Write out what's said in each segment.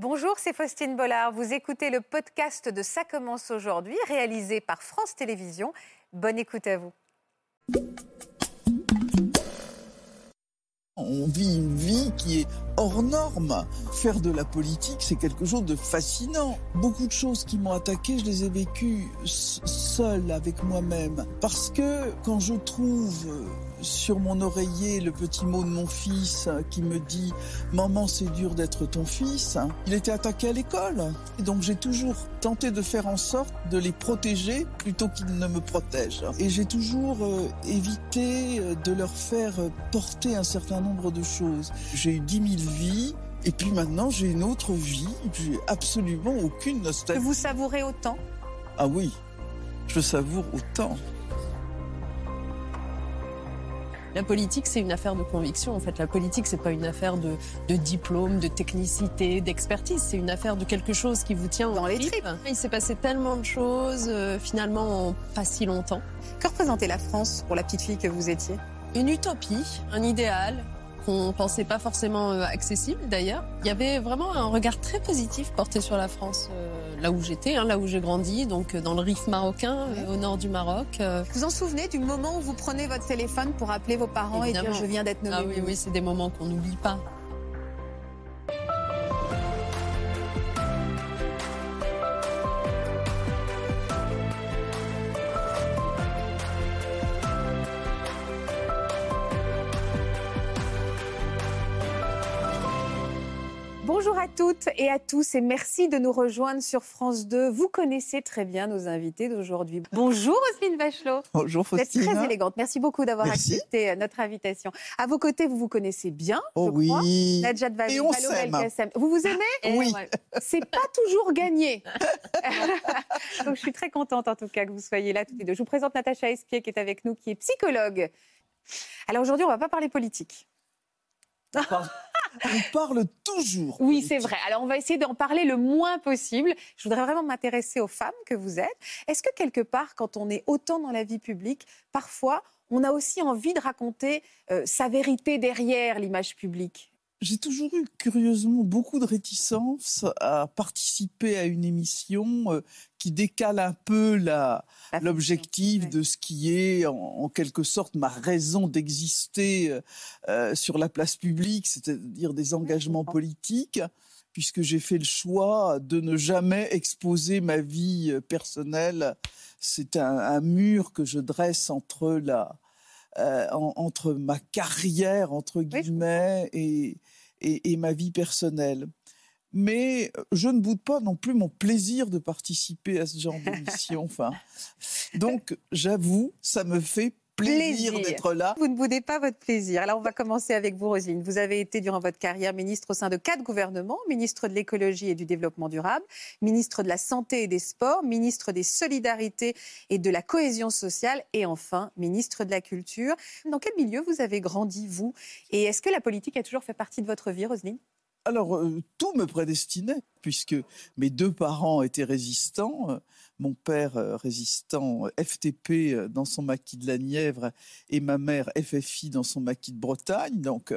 Bonjour, c'est Faustine Bollard. Vous écoutez le podcast de Ça commence aujourd'hui, réalisé par France Télévisions. Bonne écoute à vous. On vit une vie qui est hors norme. Faire de la politique, c'est quelque chose de fascinant. Beaucoup de choses qui m'ont attaqué, je les ai vécues seul avec moi-même. Parce que quand je trouve sur mon oreiller le petit mot de mon fils qui me dit Maman, c'est dur d'être ton fils. Il était attaqué à l'école. Et donc j'ai toujours tenté de faire en sorte de les protéger plutôt qu'ils ne me protègent. Et j'ai toujours euh, évité euh, de leur faire porter un certain nombre de choses. J'ai eu dix mille vies. Et puis maintenant, j'ai une autre vie. J'ai absolument aucune nostalgie. Vous savourez autant? Ah oui, je savoure autant. La politique, c'est une affaire de conviction. En fait, la politique, c'est pas une affaire de, diplôme, de technicité, d'expertise. C'est une affaire de quelque chose qui vous tient dans les tripes. Il s'est passé tellement de choses, euh, finalement, en pas si longtemps. Que représentait la France pour la petite fille que vous étiez? Une utopie, un idéal, qu'on pensait pas forcément euh, accessible d'ailleurs. Il y avait vraiment un regard très positif porté sur la France euh, là où j'étais, hein, là où j'ai grandi, donc euh, dans le Rif marocain, au nord du Maroc. Vous vous en souvenez du moment où vous prenez votre téléphone pour appeler vos parents et dire je viens d'être nommé Ah oui, oui, c'est des moments qu'on n'oublie pas. Bonjour à toutes et à tous et merci de nous rejoindre sur France 2. Vous connaissez très bien nos invités d'aujourd'hui. Bonjour Roselyne Bachelot. Bonjour Faustine. Vous êtes très élégante. Merci beaucoup d'avoir accepté euh, notre invitation. À vos côtés, vous vous connaissez bien, oh je oui. crois. Najat et on s'aime. Vous vous aimez Oui. C'est pas toujours gagné. Donc je suis très contente en tout cas que vous soyez là toutes les deux. Je vous présente Natacha Espier qui est avec nous, qui est psychologue. Alors aujourd'hui, on va pas parler politique. On parle toujours. Oui, c'est vrai. Alors, on va essayer d'en parler le moins possible. Je voudrais vraiment m'intéresser aux femmes que vous êtes. Est-ce que quelque part, quand on est autant dans la vie publique, parfois, on a aussi envie de raconter euh, sa vérité derrière l'image publique? J'ai toujours eu curieusement beaucoup de réticence à participer à une émission euh, qui décale un peu l'objectif de ce qui est en, quelque sorte ma raison d'exister euh, euh, sur la place publique, c'est-à-dire des engagements politiques puisque j'ai fait le choix de ne jamais exposer ma vie personnelle. C'est un, mur que je dresse entre la, entre ma carrière, entre guillemets, et, et, ma vie personnelle. Mais je ne boude pas non plus mon plaisir de participer à ce genre d'émission. Enfin, donc, j'avoue, ça me fait plaisir, d'être là. Vous ne boudez pas votre plaisir. Alors, on va commencer avec vous, Rosine. Vous avez été, durant votre carrière, ministre au sein de quatre gouvernements ministre de l'écologie et du développement durable, ministre de la santé et des sports, ministre des solidarités et de la cohésion sociale, et enfin, ministre de la culture. Dans quel milieu vous avez grandi, vous? Et est-ce que la politique a toujours fait partie de votre vie, Roselyne? Alors, euh, tout me prédestinait, puisque mes deux parents étaient résistants. Euh, mon père euh, résistant FTP dans son maquis de la Nièvre et ma mère FFI dans son maquis de Bretagne. Donc,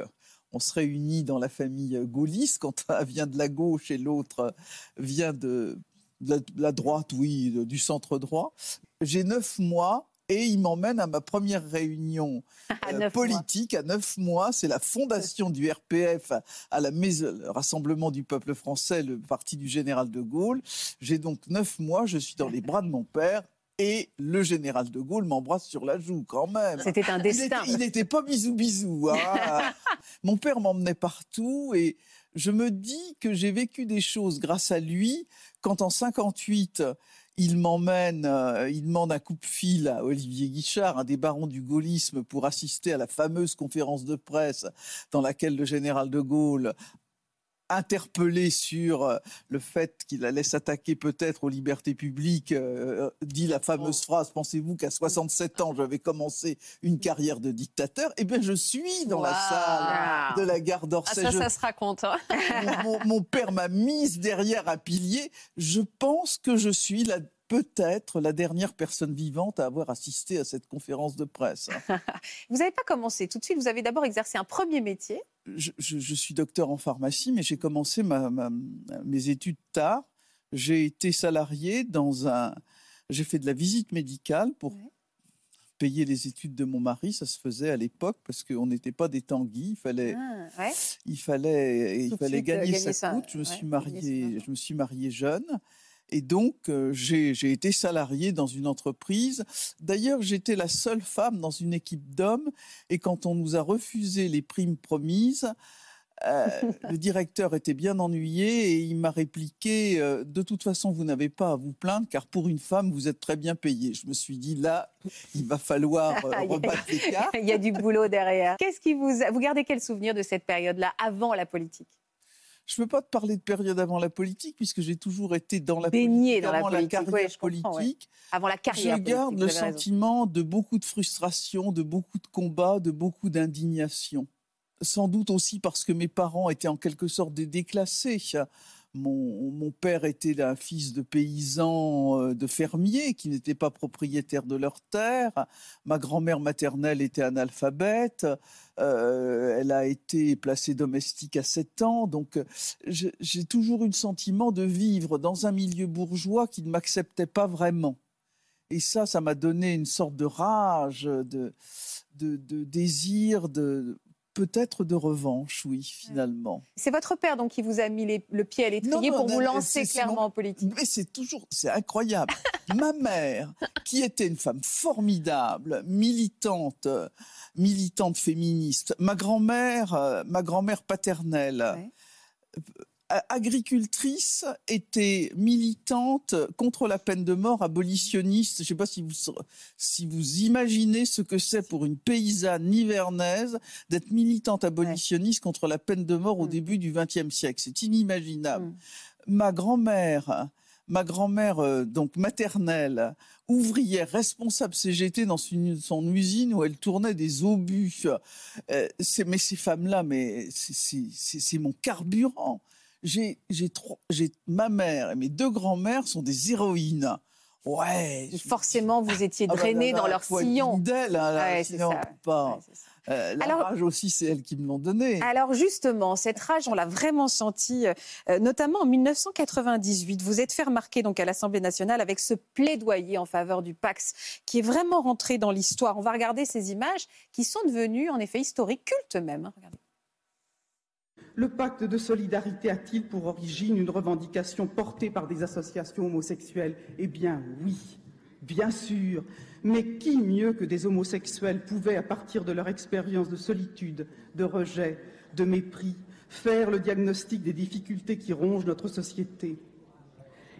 on se réunit dans la famille gaulliste quand un vient de la gauche et l'autre vient de la droite, oui, du centre droit. J'ai neuf mois et il m'emmène à ma première réunion euh, politique à neuf mois. C'est la fondation du RPF à la maison, le Rassemblement du peuple français, le parti du général de Gaulle. J'ai donc neuf mois, je suis dans les bras de mon père et le général de Gaulle m'embrasse sur la joue quand même. C'était un destin. Il n'était pas bisou bisou. Hein. Mon père m'emmenait partout et je me dis que j'ai vécu des choses grâce à lui quand en 58 il m'emmène, euh, il demande un coupe-fil à Olivier Guichard, un des barons du gaullisme, pour assister à la fameuse conférence de presse dans laquelle le général de Gaulle interpellé sur euh, le fait qu'il allait s'attaquer peut-être aux libertés publiques, euh, dit la fameuse oh. phrase Pensez-vous qu'à 67 ans, j'avais commencé une carrière de dictateur? Eh bien, je suis dans la salle de la gare d'Orsay. Ah, ça, ça se raconte. Hein. mon, père m'a mise derrière un pilier. Je pense que je suis la peut-être la dernière personne vivante à avoir assisté à cette conférence de presse. vous n'avez pas commencé tout de suite, vous avez d'abord exercé un premier métier je, suis docteur en pharmacie, mais j'ai commencé mes études tard. J'ai été salarié dans un. J'ai fait de la visite médicale pour payer les études de mon mari. Ça se faisait à l'époque parce qu'on n'était pas des tanguis. Il fallait, ah, il fallait, il fallait gagner, sa coûte. Je me suis marié, je me suis marié jeune. Et donc, euh, j'ai été salarié dans une entreprise. D'ailleurs, j'étais la seule femme dans une équipe d'hommes. Et quand on nous a refusé les primes promises, euh, le directeur était bien ennuyé et il m'a répliqué euh, De toute façon, vous n'avez pas à vous plaindre car pour une femme, vous êtes très bien payée. Je me suis dit Là, il va falloir rebattre les cartes. il y a du boulot derrière. Qu'est-ce qui vous. Vous gardez quel souvenir de cette période-là, avant la politique? Je ne peux pas te parler de période avant la politique, puisque j'ai toujours été dans la Baigné politique, dans avant la, carrière politique. Avant la carrière Je garde le sentiment de beaucoup de frustration, de beaucoup de combats, de beaucoup d'indignation. Sans doute aussi parce que mes parents étaient en quelque sorte des déclassés. Mon, père était un fils de paysan, euh, de fermiers qui n'étaient pas propriétaires de leur terre. Ma grand-mère maternelle était analphabète. Euh, elle a été placée domestique à 7 ans. Donc, j'ai toujours eu le sentiment de vivre dans un milieu bourgeois qui ne m'acceptait pas vraiment. Et ça, ça m'a donné une sorte de rage, de, de désir de peut-être de revanche, oui, finalement. C'est votre père donc qui vous a mis le pied à l'étrier pour vous lancer clairement en politique. Mais c'est toujours, c'est incroyable. Ma mère, qui était une femme formidable, militante, militante féministe. Ma grand-mère, euh, ma grand-mère paternelle agricultrice était militante contre la peine de mort, abolitionniste. Je ne sais pas si vous, si vous imaginez ce que c'est pour une paysanne nivernaise d'être militante abolitionniste contre la peine de mort au mm. début du XXe siècle. C'est inimaginable. Mm. Ma grand-mère, ma grand-mère euh, donc maternelle, ouvrière, responsable CGT dans son usine où elle tournait des obus. Euh, mais ces femmes-là, mais c'est mon carburant j'ai, j'ai, j'ai ma mère et mes deux grands-mères sont des héroïnes. Ouais. Forcément, vous étiez ah bah drainé dans leur sillon. D'elle, hein, c'est pas. Euh, la rage aussi, c'est elles qui me l'ont donné. Alors justement, cette rage, on l'a vraiment sentie, euh, notamment en 1998. Vous êtes fait remarquer donc à l'Assemblée nationale avec ce plaidoyer en faveur du Pax, qui est vraiment rentré dans l'histoire. On va regarder ces images qui sont devenues en effet historiques, cultes même. Hein. Regardez. Le pacte de solidarité a-t-il pour origine une revendication portée par des associations homosexuelles? Eh bien oui, bien sûr. Mais qui mieux que des homosexuels pouvait, à partir de leur expérience de solitude, de rejet, de mépris, faire le diagnostic des difficultés qui rongent notre société?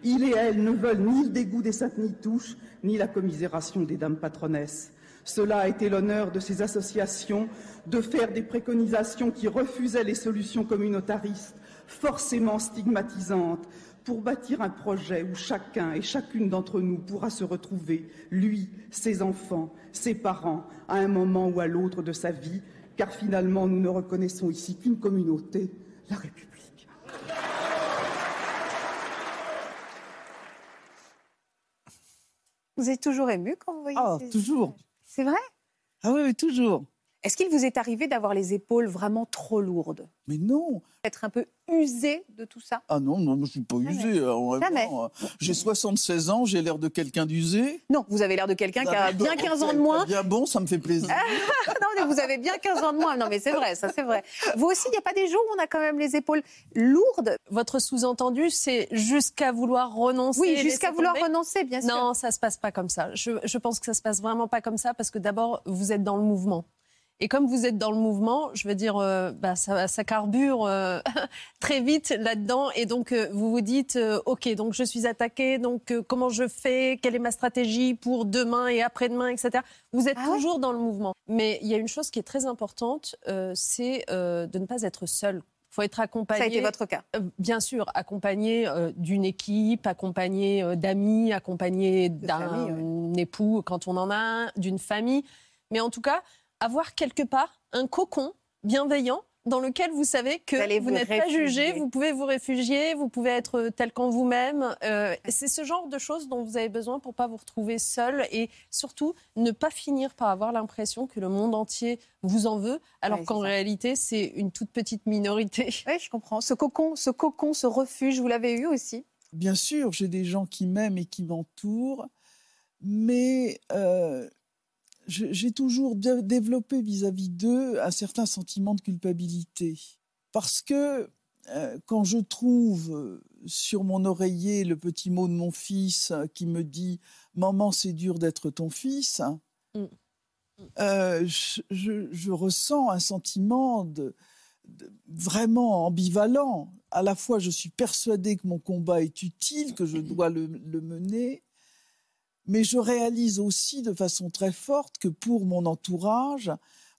Il et elle ne veulent ni le dégoût des saintes touches, ni la commisération des dames patronesses. Cela a été l'honneur de ces associations de faire des préconisations qui refusaient les solutions communautaristes, forcément stigmatisantes, pour bâtir un projet où chacun et chacune d'entre nous pourra se retrouver, lui, ses enfants, ses parents, à un moment ou à l'autre de sa vie, car finalement nous ne reconnaissons ici qu'une communauté, la République. Vous êtes toujours ému quand vous voyez Ah, toujours. C'est vrai? Ah oui, toujours. Est-ce qu'il vous est arrivé d'avoir les épaules vraiment trop lourdes? Mais non. Être un peu usé de tout ça? Ah non, non, je ne suis pas usé. Euh, j'ai 76 ans, j'ai l'air de quelqu'un d'usé. Non, vous avez l'air de quelqu'un qui a bien 15 ans de moins. Bien bon, ça me fait plaisir. non, mais vous avez bien 15 ans de moins. Non, mais c'est vrai, ça c'est vrai. Vous aussi, il n'y a pas des jours où on a quand même les épaules lourdes? Votre sous-entendu, c'est jusqu'à vouloir renoncer Oui, jusqu'à vouloir renoncer, bien sûr. Non, ça ne se passe pas comme ça. Je, je pense que ça se passe vraiment pas comme ça parce que d'abord, vous êtes dans le mouvement. Et comme vous êtes dans le mouvement, je veux dire, euh, bah, ça, carbure euh, très vite là-dedans. Et donc, euh, vous vous dites, OK, donc je suis attaqué, donc comment je fais Quelle est ma stratégie pour demain et après-demain, etc. Vous êtes ah toujours dans le mouvement. Mais il y a une chose qui est très importante, c'est de ne pas être seul. Il faut être accompagné. Ça a été votre cas Bien sûr, accompagné d'une équipe, accompagné d'amis, accompagné d'un époux quand on en a un, d'une famille. Mais en tout cas, avoir quelque part un cocon bienveillant dans lequel vous savez que vous, n'êtes pas jugé, vous pouvez vous réfugier, vous pouvez être tel qu'en vous-même. Euh, c'est ce genre de choses dont vous avez besoin pour pas vous retrouver seul et surtout ne pas finir par avoir l'impression que le monde entier vous en veut, alors qu'en réalité c'est une toute petite minorité. Oui, je comprends. Ce cocon, ce cocon, ce refuge, vous l'avez eu aussi? Bien sûr, j'ai des gens qui m'aiment et qui m'entourent, mais euh, j'ai toujours développé vis-à-vis d'eux un certain sentiment de culpabilité. Parce que euh, quand je trouve euh, sur mon oreiller le petit mot de mon fils euh, qui me dit Maman, c'est dur d'être ton fils, mm. je, ressens un sentiment de, vraiment ambivalent. À la fois, je suis persuadée que mon combat est utile, que je dois le mener, mais je réalise aussi de façon très forte que pour mon entourage,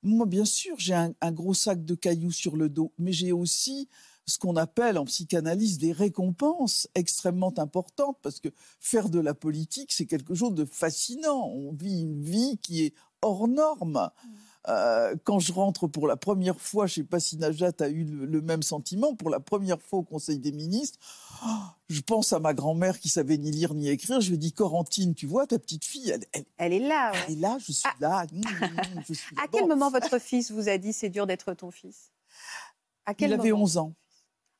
moi, bien sûr, j'ai un, gros sac de cailloux sur le dos, mais j'ai aussi ce qu'on appelle en psychanalyse des récompenses extrêmement importantes, parce que faire de la politique, c'est quelque chose de fascinant. On vit une vie qui est hors norme. Mmh. Euh, quand je rentre pour la première fois, je ne sais pas si Najat a eu le, même sentiment, pour la première fois au Conseil des ministres, oh, je pense à ma grand-mère qui savait ni lire ni écrire. Je lui dis, Corentine, tu vois, ta petite fille, elle, elle, est là. Elle est là, je suis ah. là. Mmh, mmh, à quel moment votre fils vous a dit, c'est dur d'être ton fils? À quel Il avait 11 ans.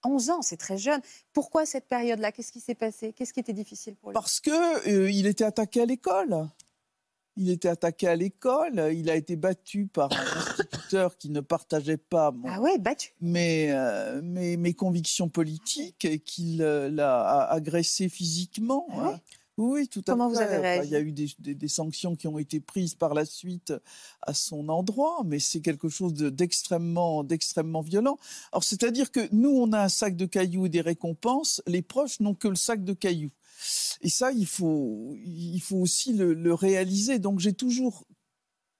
11 ans, c'est très jeune. Pourquoi cette période-là? Qu'est-ce qui s'est passé? Qu'est-ce qui était difficile pour lui? Parce qu'il euh, il était attaqué à l'école. Il était attaqué à l'école. Il a été battu par un instituteur qui ne partageait pas ah ouais, battu. Mes, euh, mes, convictions politiques et qu'il euh, l'a agressé physiquement. Ah hein. Oui, tout à Comment fait. Vous avez réagi il y a eu des, sanctions qui ont été prises par la suite à son endroit, mais c'est quelque chose d'extrêmement, d'extrêmement violent. Alors, c'est-à-dire que nous, on a un sac de cailloux et des récompenses. Les proches n'ont que le sac de cailloux. Et ça, il faut, aussi le, réaliser. Donc j'ai toujours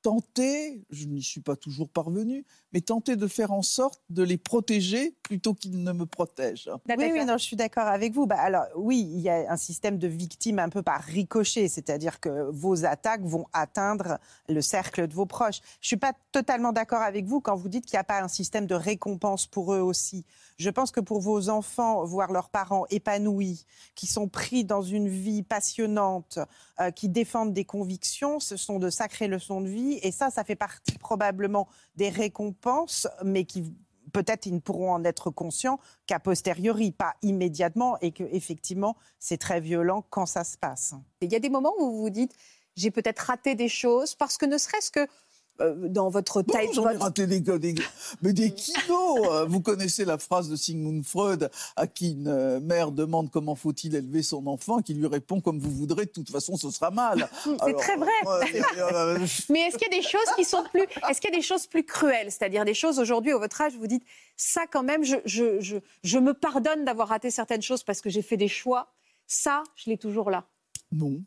tenté, je n'y suis pas toujours parvenu, mais tenter de faire en sorte de les protéger plutôt qu'ils ne me protègent. Oui, oui, non, je suis d'accord avec vous. Bah, alors oui, il y a un système de victimes un peu par ricochet, c'est-à-dire que vos attaques vont atteindre le cercle de vos proches. Je suis pas totalement d'accord avec vous quand vous dites qu'il n'y a pas un système de récompense pour eux aussi. Je pense que pour vos enfants, voir leurs parents épanouis, qui sont pris dans une vie passionnante, euh, qui défendent des convictions, ce sont de sacrées leçons de vie. Et ça, ça fait partie probablement des récompenses, mais qui peut-être ils ne pourront en être conscients qu'a posteriori, pas immédiatement, et que effectivement c'est très violent quand ça se passe. Il y a des moments où vous vous dites j'ai peut-être raté des choses parce que ne serait-ce que dans votre taille. J'en ai raté des, des, mais des kilos. Euh, vous connaissez la phrase de Sigmund Freud à qui une euh, mère demande comment faut-il élever son enfant, qui lui répond comme vous voudrez. De toute façon, ce sera mal. C'est très vrai. mais est-ce qu'il y a des choses qui sont plus, est-ce qu'il y a des choses plus cruelles, c'est-à-dire des choses aujourd'hui à votre âge, vous dites ça quand même, je, je, je, je me pardonne d'avoir raté certaines choses parce que j'ai fait des choix. Ça, je l'ai toujours là. Non.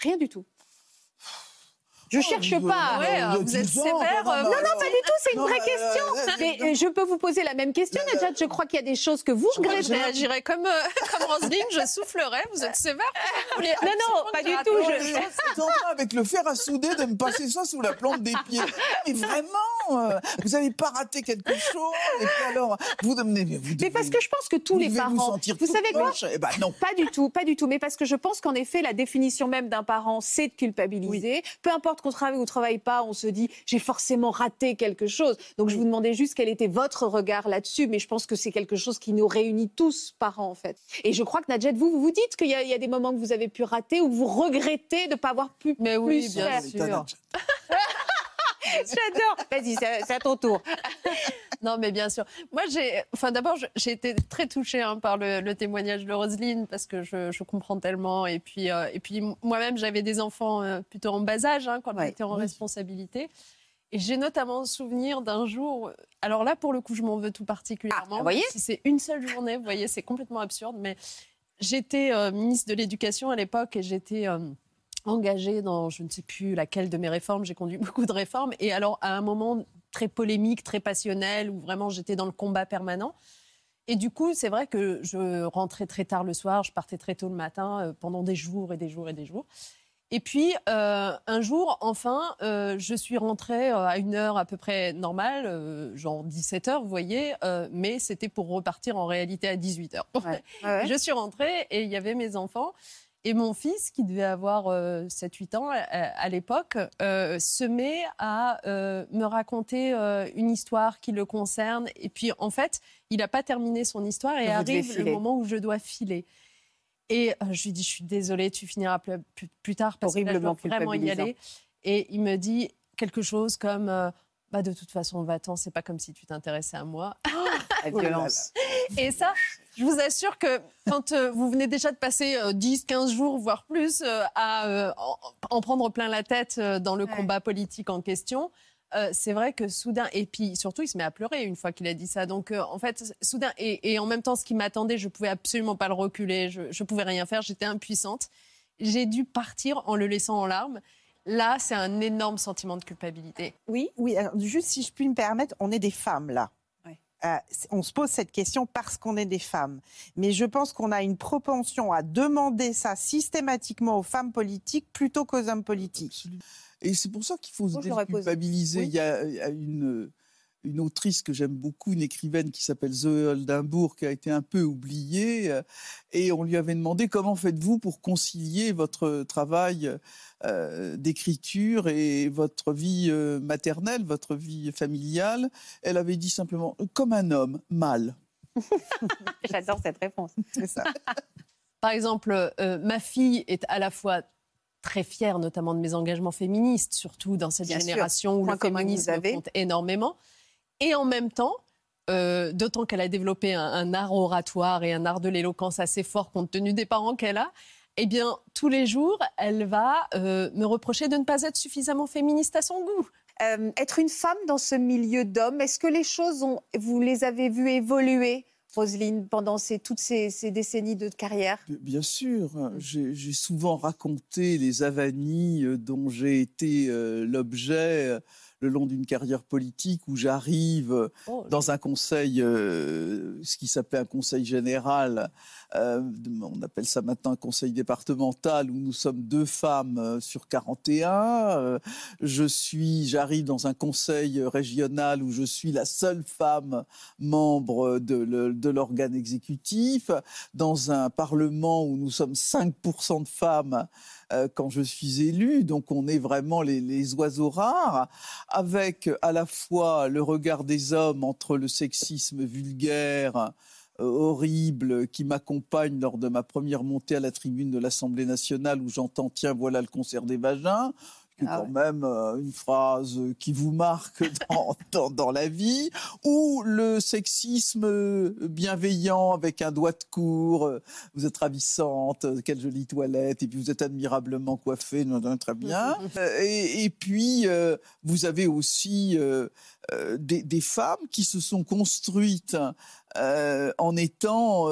Rien du tout. Je cherche pas. Ouais, vous êtes sévère. Non, non, pas du tout. C'est une vraie question. Mais je peux vous poser la même question, Najat. Je crois qu'il y a des choses que vous regrettez. Je réagirais comme, euh, comme Roselyne. Je soufflerai. Vous êtes sévère. non, non, pas du tout. Je suis en train, avec le fer à souder, de me passer ça sous la plante des pieds. Mais vraiment, euh, vous n'avez pas raté quelque chose. Et puis alors, vous devenez. Vous mais parce que je pense que tous les parents. Vous, savez quoi eh ben, non. Pas du tout, pas du tout. Mais parce que je pense qu'en effet, la définition même d'un parent, c'est de culpabiliser. Peu importe qu'on travaille ou ne travaille pas, on se dit j'ai forcément raté quelque chose. Donc je vous demandais juste quel était votre regard là-dessus, mais je pense que c'est quelque chose qui nous réunit tous, parents en fait. Et je crois que Nadjet, vous, vous vous dites qu'il y, a des moments que vous avez pu rater ou vous regrettez de ne pas avoir pu mais oui, bien sûr. J'adore. Vas-y, c'est à ton tour. non, mais bien sûr. Moi, j'ai, enfin, d'abord, j'ai été très touchée hein, par le, témoignage de Roselyne parce que je, comprends tellement. Et puis, euh, et puis moi-même, j'avais des enfants euh, plutôt en bas âge hein, quand j'étais en responsabilité. Et j'ai notamment souvenir d'un jour. Alors là, pour le coup, je m'en veux tout particulièrement. Ah, vous voyez Si c'est une seule journée, vous voyez, c'est complètement absurde. Mais j'étais euh, ministre de l'Éducation à l'époque et j'étais engagée dans je ne sais plus laquelle de mes réformes. J'ai conduit beaucoup de réformes. Et alors, à un moment très polémique, très passionnel, où vraiment j'étais dans le combat permanent. Et du coup, c'est vrai que je rentrais très tard le soir, je partais très tôt le matin, euh, pendant des jours et des jours et des jours. Et puis, euh, un jour, enfin, euh, je suis rentrée à une heure à peu près normale, genre 17 heures, vous voyez, mais c'était pour repartir en réalité à 18 heures. Je suis rentrée et il y avait mes enfants. Et mon fils, qui devait avoir 7-8 ans à, l'époque, se met à me raconter une histoire qui le concerne. Et puis, en fait, il n'a pas terminé son histoire et arrive le moment où je dois filer. Et euh, je lui dis, je suis désolée, tu finiras plus, tard parce que là, je dois vraiment y aller. Et il me dit quelque chose comme, euh, bah, de toute façon, va-t'en, c'est pas comme si tu t'intéressais à moi. la violence. Et ça, je vous assure que quand euh, vous venez déjà de passer 10, 15 jours, voire plus, à en, prendre plein la tête dans le combat politique en question, euh, c'est vrai que soudain, et puis surtout, il se met à pleurer une fois qu'il a dit ça. Donc, euh, en fait, soudain, et, en même temps, ce qui m'attendait, je pouvais absolument pas le reculer, je, ne pouvais rien faire, j'étais impuissante. J'ai dû partir en le laissant en larmes. Là, c'est un énorme sentiment de culpabilité. Oui, oui. juste si je puis me permettre, on est des femmes là. Euh, on se pose cette question parce qu'on est des femmes. Mais je pense qu'on a une propension à demander ça systématiquement aux femmes politiques plutôt qu'aux hommes politiques. Et c'est pour ça qu'il faut se déculpabiliser. Il y a, une, une autrice que j'aime beaucoup, une écrivaine qui s'appelle Zoé Oldenbourg, qui a été un peu oubliée. Euh, et on lui avait demandé comment faites-vous pour concilier votre travail euh, d'écriture et votre vie euh, maternelle, votre vie familiale. Elle avait dit simplement comme un homme, mal. J'adore cette réponse. C'est ça. Par exemple, ma fille est à la fois très fière notamment de mes engagements féministes, surtout dans cette génération où le féminisme compte énormément. Et en même temps, euh, d'autant qu'elle a développé un, art oratoire et un art de l'éloquence assez fort compte tenu des parents qu'elle a, eh bien, tous les jours, elle va euh, me reprocher de ne pas être suffisamment féministe à son goût. Euh, être une femme dans ce milieu d'hommes, est-ce que les choses, ont, vous les avez vues évoluer Roselyne, pendant toutes ces, décennies de carrière? Bien sûr. J'ai souvent raconté les avanies dont j'ai été euh, l'objet euh, le long d'une carrière politique où j'arrive oh, dans un conseil, ce qui s'appelait un conseil général, on appelle ça maintenant un conseil départemental où nous sommes deux femmes sur 41. je suis, j'arrive dans un conseil régional où je suis la seule femme membre de, l'organe exécutif, dans un parlement où nous sommes 5% de femmes euh, quand je suis élu, donc on est vraiment les, oiseaux rares, avec à la fois le regard des hommes entre le sexisme vulgaire, euh, horrible qui m'accompagne lors de ma première montée à la tribune de l'Assemblée nationale où j'entends tiens voilà le concert des vagins. Qui ah quand même euh, une phrase qui vous marque dans, dans, la vie, ou le sexisme bienveillant avec un doigt de cour, euh, vous êtes ravissante, euh, quelle jolie toilette, et puis vous êtes admirablement coiffée, très bien. et, et, puis, vous avez aussi des, des, femmes qui se sont construites en étant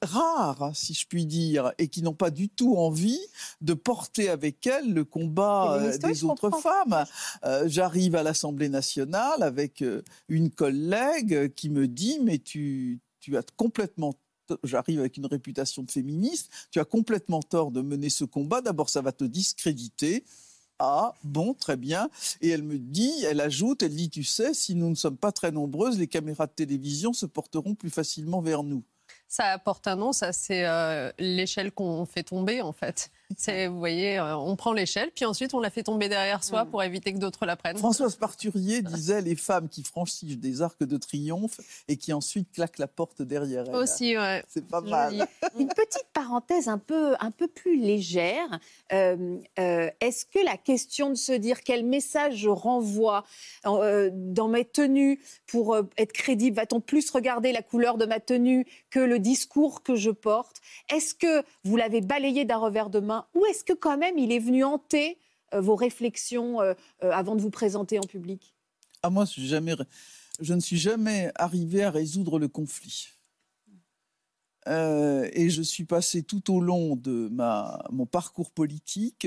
rares, si je puis dire, et qui n'ont pas du tout envie de porter avec elles le combat euh, des autres femmes. Euh, j'arrive à l'Assemblée nationale avec euh, une collègue qui me dit, mais tu, tu as complètement j'arrive avec une réputation de féministe, tu as complètement tort de mener ce combat. D'abord, ça va te discréditer. Ah, bon, très bien. Et elle me dit, elle ajoute, elle dit, tu sais, si nous ne sommes pas très nombreuses, les caméras de télévision se porteront plus facilement vers nous ça apporte un nom, ça c'est euh, l'échelle qu'on fait tomber en fait. C'est, vous voyez, euh, on prend l'échelle, puis ensuite on la fait tomber derrière soi mm. pour éviter que d'autres la prennent. Françoise Parturier disait les femmes qui franchissent des arcs de triomphe et qui ensuite claquent la porte derrière elles. Aussi, ouais. C'est pas mal. Une petite parenthèse un peu, un peu plus légère. Euh, est-ce que la question de se dire quel message je renvoie dans mes tenues pour être crédible, va-t-on plus regarder la couleur de ma tenue que le discours que je porte? Est-ce que vous l'avez balayé d'un revers de main ou est-ce que quand même il est venu hanter euh, vos réflexions euh, euh, avant de vous présenter en public? Ah moi, jamais, je ne suis jamais arrivé à résoudre le conflit. et je suis passé tout au long de ma, mon parcours politique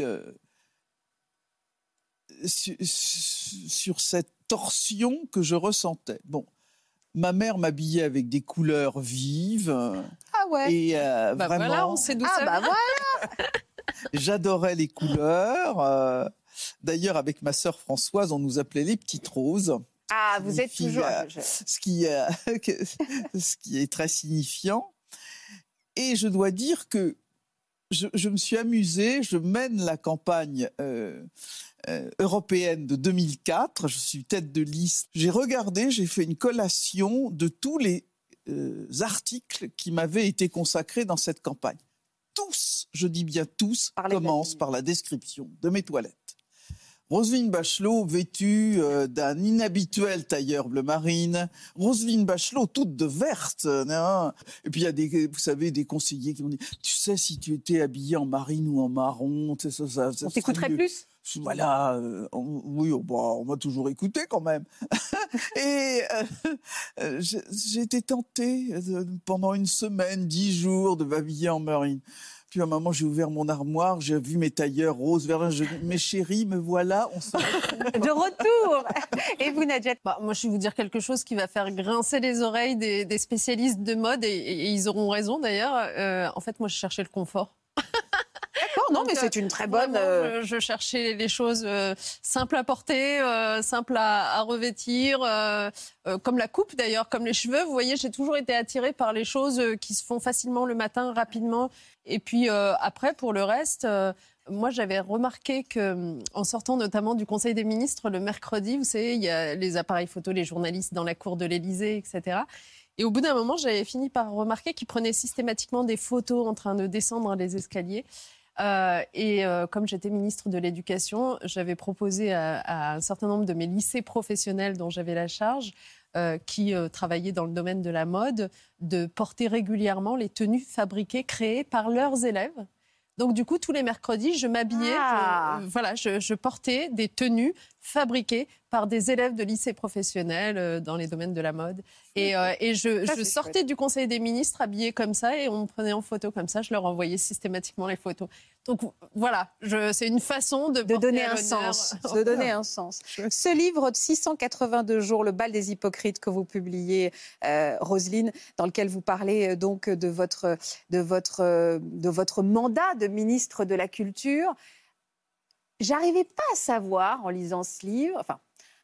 sur, sur, cette torsion que je ressentais. Bon, ma mère m'habillait avec des couleurs vives. Ah ouais. Et bah vraiment. Voilà, on sait d'où ah bah voilà. J'adorais les couleurs. Euh, d'ailleurs, avec ma sœur Françoise, on nous appelait les petites roses. Ah, vous êtes toujours. ce, qui, ce qui est très signifiant. Et je dois dire que je, me suis amusée, je mène la campagne euh, euh, européenne de 2004, je suis tête de liste. J'ai regardé, j'ai fait une collation de tous les euh, articles qui m'avaient été consacrés dans cette campagne. Tous, je dis bien tous, commencent par la description de mes toilettes. Roselyne Bachelot vêtue euh, d'un inhabituel tailleur bleu marine. Roselyne Bachelot toute de verte. Hein. Et puis il y a des, vous savez, des conseillers qui ont dit, tu sais, si tu étais habillée en marine ou en marron, ça, ça, ça, on t'écouterait plus? Voilà, euh, oui, oh, bah, on m'a toujours écouté quand même. et euh, j'ai été tentée pendant une semaine, dix jours, de m'habiller en marine. Puis à un moment, j'ai ouvert mon armoire, j'ai vu mes tailleurs roses, verts. Je dis, mes chéris, me voilà, on De retour Et vous, Nadjet bah, Moi, je vais vous dire quelque chose qui va faire grincer les oreilles des, spécialistes de mode, et, ils auront raison d'ailleurs. Euh, en fait, moi, je cherchais le confort. D'accord, non, mais c'est une très bonne. Euh, je, cherchais les choses euh, simples à porter, simples à, revêtir, comme la coupe d'ailleurs, comme les cheveux. Vous voyez, j'ai toujours été attirée par les choses qui se font facilement le matin, rapidement. Et puis après, pour le reste. Moi, j'avais remarqué que, en sortant notamment du Conseil des ministres le mercredi, vous savez, il y a les appareils photo, les journalistes dans la cour de l'Élysée, etc. Et au bout d'un moment, j'avais fini par remarquer qu'ils prenaient systématiquement des photos en train de descendre les escaliers. Euh, et euh, comme j'étais ministre de l'Éducation, j'avais proposé à, un certain nombre de mes lycées professionnels dont j'avais la charge, euh, qui travaillaient dans le domaine de la mode, de porter régulièrement les tenues fabriquées, créées par leurs élèves. Donc du coup, tous les mercredis, je m'habillais, ah. voilà, je, portais des tenues fabriquées par des élèves de lycée professionnels euh, dans les domaines de la mode. Et, euh, je, sortais du Conseil des ministres habillée comme ça et on me prenait en photo comme ça. Je leur envoyais systématiquement les photos. Donc voilà, c'est une façon de, donner un sens. De donner un sens. Ce livre de 682 jours, Le bal des hypocrites que vous publiez, euh, Roselyne, dans lequel vous parlez donc de votre, de, votre, de votre mandat de ministre de la Culture. J'arrivais pas à savoir en lisant ce livre, enfin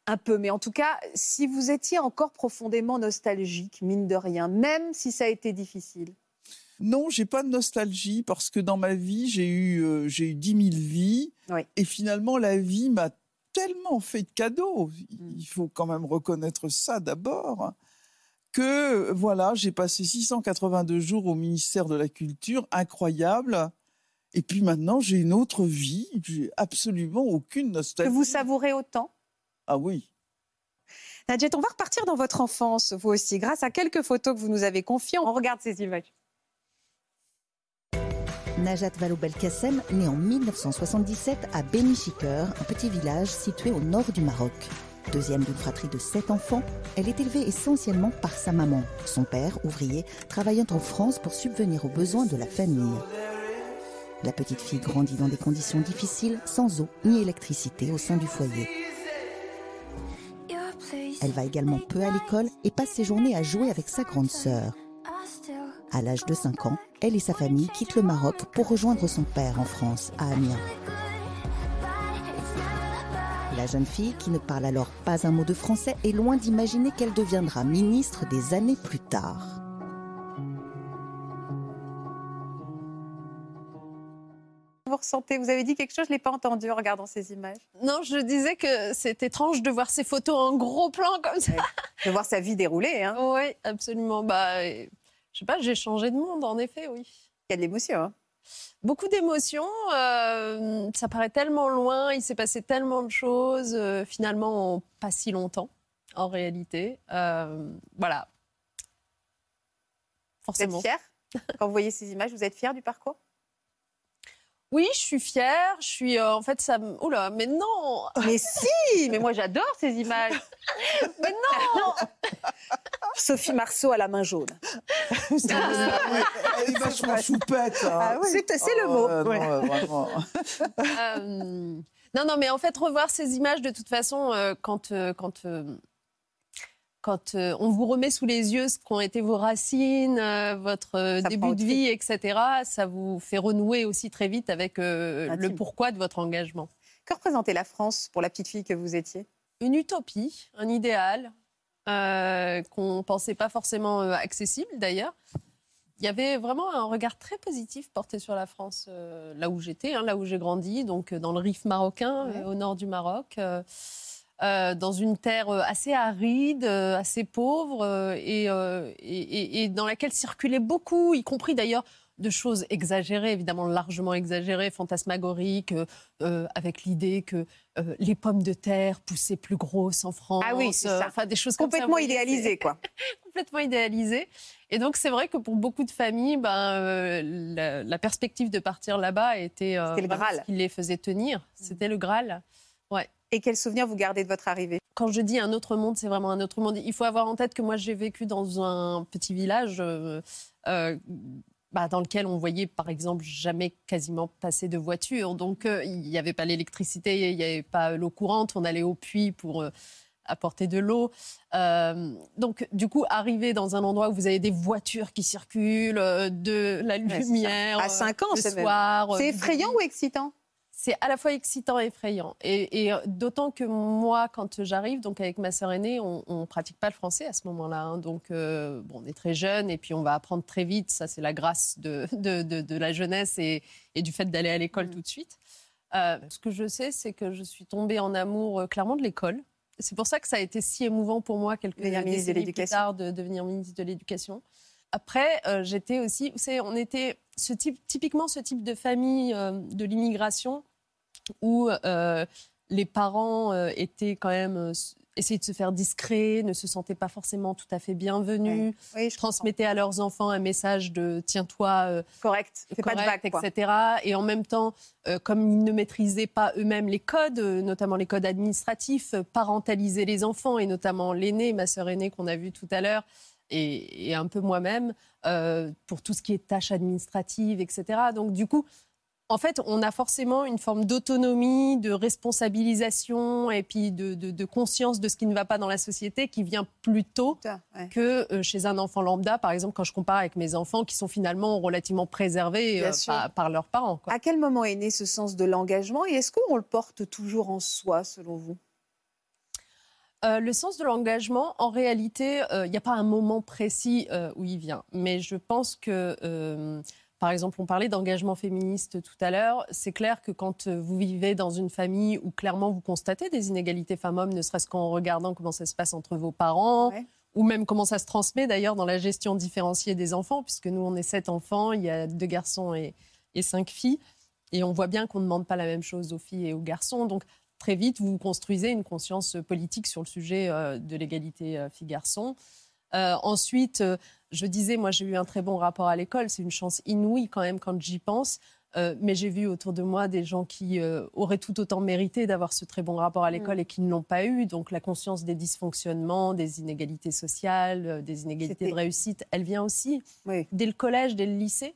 un peu, mais en tout cas, si vous étiez encore profondément nostalgique, mine de rien, même si ça a été difficile. Non, j'ai pas de nostalgie parce que dans ma vie, j'ai eu, euh, j'ai eu 10 000 vies. Et finalement, la vie m'a tellement fait de cadeaux. Mm. Il faut quand même reconnaître ça d'abord. Que voilà, j'ai passé 682 jours au ministère de la Culture, incroyable. Et puis maintenant, j'ai une autre vie. J'ai absolument aucune nostalgie. Que vous savourez autant Ah oui. Nadjet, on va repartir dans votre enfance, vous aussi, grâce à quelques photos que vous nous avez confiées. On regarde ces images. Najat Vallaud-Belkacem naît en 1977 à Beni un petit village situé au nord du Maroc. Deuxième d'une fratrie de sept enfants, elle est élevée essentiellement par sa maman, son père, ouvrier, travaillant en France pour subvenir aux besoins de la famille. La petite fille grandit dans des conditions difficiles, sans eau ni électricité au sein du foyer. Elle va également peu à l'école et passe ses journées à jouer avec sa grande sœur. À l'âge de 5 ans, elle et sa famille quittent le Maroc pour rejoindre son père en France, à Amiens. La jeune fille, qui ne parle alors pas un mot de français, est loin d'imaginer qu'elle deviendra ministre des années plus tard. Vous ressentez? Vous avez dit quelque chose, je ne l'ai pas entendu en regardant ces images. Non, je disais que c'est étrange de voir ces photos en gros plan comme ça. De voir sa vie dérouler. Hein. Oui, absolument. Bah, je sais pas, j'ai changé de monde, en effet, oui. Il y a de l'émotion. Hein. Beaucoup d'émotions. Euh, ça paraît tellement loin, il s'est passé tellement de choses, euh, finalement, pas si longtemps, en réalité. Euh, voilà. Forcément. Vous êtes fière? Quand vous voyez ces images, vous êtes fière du parcours? Oui, je suis fière. Je suis, euh, en fait, ça. Oula, mais non. Mais si. Mais moi, j'adore ces images. mais non. Sophie Marceau à la main jaune. Elle est vachement choupette. Hein. Ah c'est, le mot. Euh, non, non, mais en fait, revoir ces images, de toute façon, euh, quand, quand quand euh, on vous remet sous les yeux ce qu'ont été vos racines, euh, votre euh, début de vie, etc., ça vous fait renouer aussi très vite avec le pourquoi de votre engagement. Que représentait la France pour la petite fille que vous étiez? Une utopie, un idéal qu'on ne pensait pas forcément accessible d'ailleurs. Il y avait vraiment un regard très positif porté sur la France, là où j'étais, hein, là où j'ai grandi, donc dans le Rif marocain, Ouais. au nord du Maroc. Euh, dans une terre euh, assez aride, euh, assez pauvre, et, et- et- et dans laquelle circulait beaucoup, y compris d'ailleurs de choses exagérées, évidemment largement exagérées, fantasmagoriques, euh, euh, avec l'idée que euh, les pommes de terre poussaient plus grosses en France. Ah oui, c'est ça. Enfin, des choses comme ça, Complètement vous voyez, c'est- idéalisé, quoi. complètement idéalisé. Et donc, c'est vrai que pour beaucoup de familles, ben, la, la perspective de partir là-bas était C'était le Graal. ce qui les faisait tenir. C'était le Graal. Et quel souvenir vous gardez de votre arrivée? Quand je dis un autre monde, c'est vraiment un autre monde. Il faut avoir en tête que moi, j'ai vécu dans un petit village euh, euh, bah, dans lequel on voyait, par exemple, jamais quasiment passer de voiture. Donc, euh, il n'y avait pas l'électricité, il n'y avait pas l'eau courante. On allait au puits pour apporter de l'eau. Euh, donc, du coup, arriver dans un endroit où vous avez des voitures qui circulent, euh, de la lumière, À cinq ans, le c'est soir. C'est effrayant ou excitant? C'est à la fois excitant et effrayant. Et, et, euh, d'autant que moi, quand j'arrive, donc avec ma sœur aînée, on ne pratique pas le français à ce moment-là. hein. Donc, euh, bon, on est très jeune et puis on va apprendre très vite. Ça, c'est la grâce de, de, de- de la jeunesse et, et du fait d'aller à l'école tout de suite. Euh, ce que je sais, c'est que je suis tombée en amour euh, clairement de l'école. C'est pour ça que ça a été si émouvant pour moi quelques ministre de décennies plus tard de devenir ministre de l'Éducation. Après, j'étais aussi, vous savez, on était ce type, typiquement ce type de famille de l'immigration où euh, les parents euh, étaient quand même euh, essayaient de se faire discrets, ne se sentaient pas forcément tout à fait bienvenus, Oui, transmettaient à leurs enfants un message de tiens-toi, euh. Correct. Pas de quoi. etc. Et en même temps, euh, comme ils ne maîtrisaient pas eux-mêmes les codes, euh, notamment les codes administratifs, parentaliser les enfants et notamment l'aîné, ma sœur aînée qu'on a vue tout à l'heure, et, et un peu moi-même pour tout ce qui est tâches administratives, etc. Donc du coup, en fait, on a forcément une forme d'autonomie, de responsabilisation et puis de, de- de conscience de ce qui ne va pas dans la société qui vient plus tôt ouais. que euh, chez un enfant lambda, par exemple, quand je compare avec mes enfants qui sont finalement relativement préservés euh, par, par leurs parents. quoi. À quel moment est né ce sens de l'engagement et est-ce qu'on le porte toujours en soi, selon vous? Euh, le sens de l'engagement, en réalité, euh, il n'y a pas un moment précis euh, où il vient. Mais je pense que, par exemple, on parlait d'engagement féministe tout à l'heure. C'est clair que quand euh, vous vivez dans une famille où clairement vous constatez des inégalités femmes-hommes, ne serait-ce qu'en regardant comment ça se passe entre vos parents, Ouais. ou même comment ça se transmet d'ailleurs dans la gestion différenciée des enfants, puisque nous, on est sept enfants, il y a deux garçons et, et cinq filles. Et on voit bien qu'on ne demande pas la même chose aux filles et aux garçons. Donc, très vite, vous construisez une conscience politique sur le sujet euh, de l'égalité euh, filles-garçons. Euh, ensuite, je disais, moi, j'ai eu un très bon rapport à l'école. C'est une chance inouïe quand même quand j'y pense. Euh, mais j'ai vu autour de moi des gens qui euh, auraient tout autant mérité d'avoir ce très bon rapport à l'école et qui ne l'ont pas eu. Donc la conscience des dysfonctionnements, des inégalités sociales, euh, des inégalités de réussite, elle vient aussi Oui. dès le collège, dès le lycée.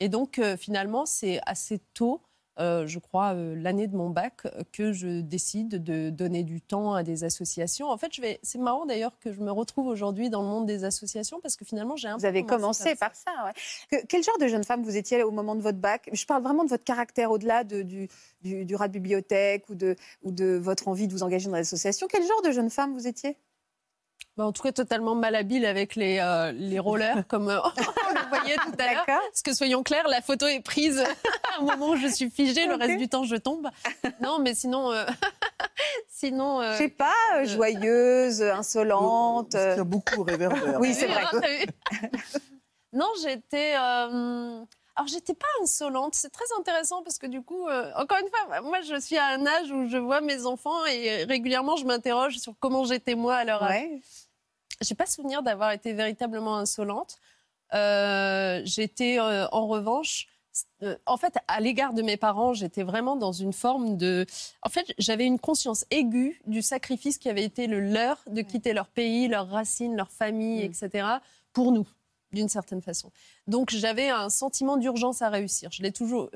Et donc, finalement, c'est assez tôt, euh, je crois, euh, l'année de mon bac, que je décide de donner du temps à des associations. En fait, je vais... c'est marrant d'ailleurs que je me retrouve aujourd'hui dans le monde des associations parce que finalement, j'ai un Vous peu avez commencé par ça. ouais. Que- quel genre de jeune femme vous étiez au moment de votre bac? Je parle vraiment de votre caractère au-delà de- du, du, du rat de bibliothèque ou de, ou de votre envie de vous engager dans l'association. Quel genre de jeune femme vous étiez? Bah, en tout cas, totalement malhabile avec les, euh, les rollers, comme euh, on le voyait tout à l'heure. Parce que soyons clairs, la photo est prise à un moment où je suis figée, le reste du temps, je tombe. Non, mais sinon. euh, sinon euh, Je sais pas, euh, joyeuse, insolente. Parce qu'il y euh, a beaucoup au réverbère. Oui, c'est vrai. Non, j'étais. euh, Alors, j'étais pas insolente. C'est très intéressant parce que du coup, euh, encore une fois, moi, je suis à un âge où je vois mes enfants et régulièrement, je m'interroge sur comment j'étais moi à leur âge. ouais. J'ai pas souvenir d'avoir été véritablement insolente. Euh, j'étais euh, en revanche, euh, en fait, à l'égard de mes parents, j'étais vraiment dans une forme de. En fait, j'avais une conscience aiguë du sacrifice qui avait été le leur de quitter leur pays, leurs racines, leur famille, Mm. etc. pour nous, d'une certaine façon. Donc, j'avais un sentiment d'urgence à réussir. Je l'ai toujours,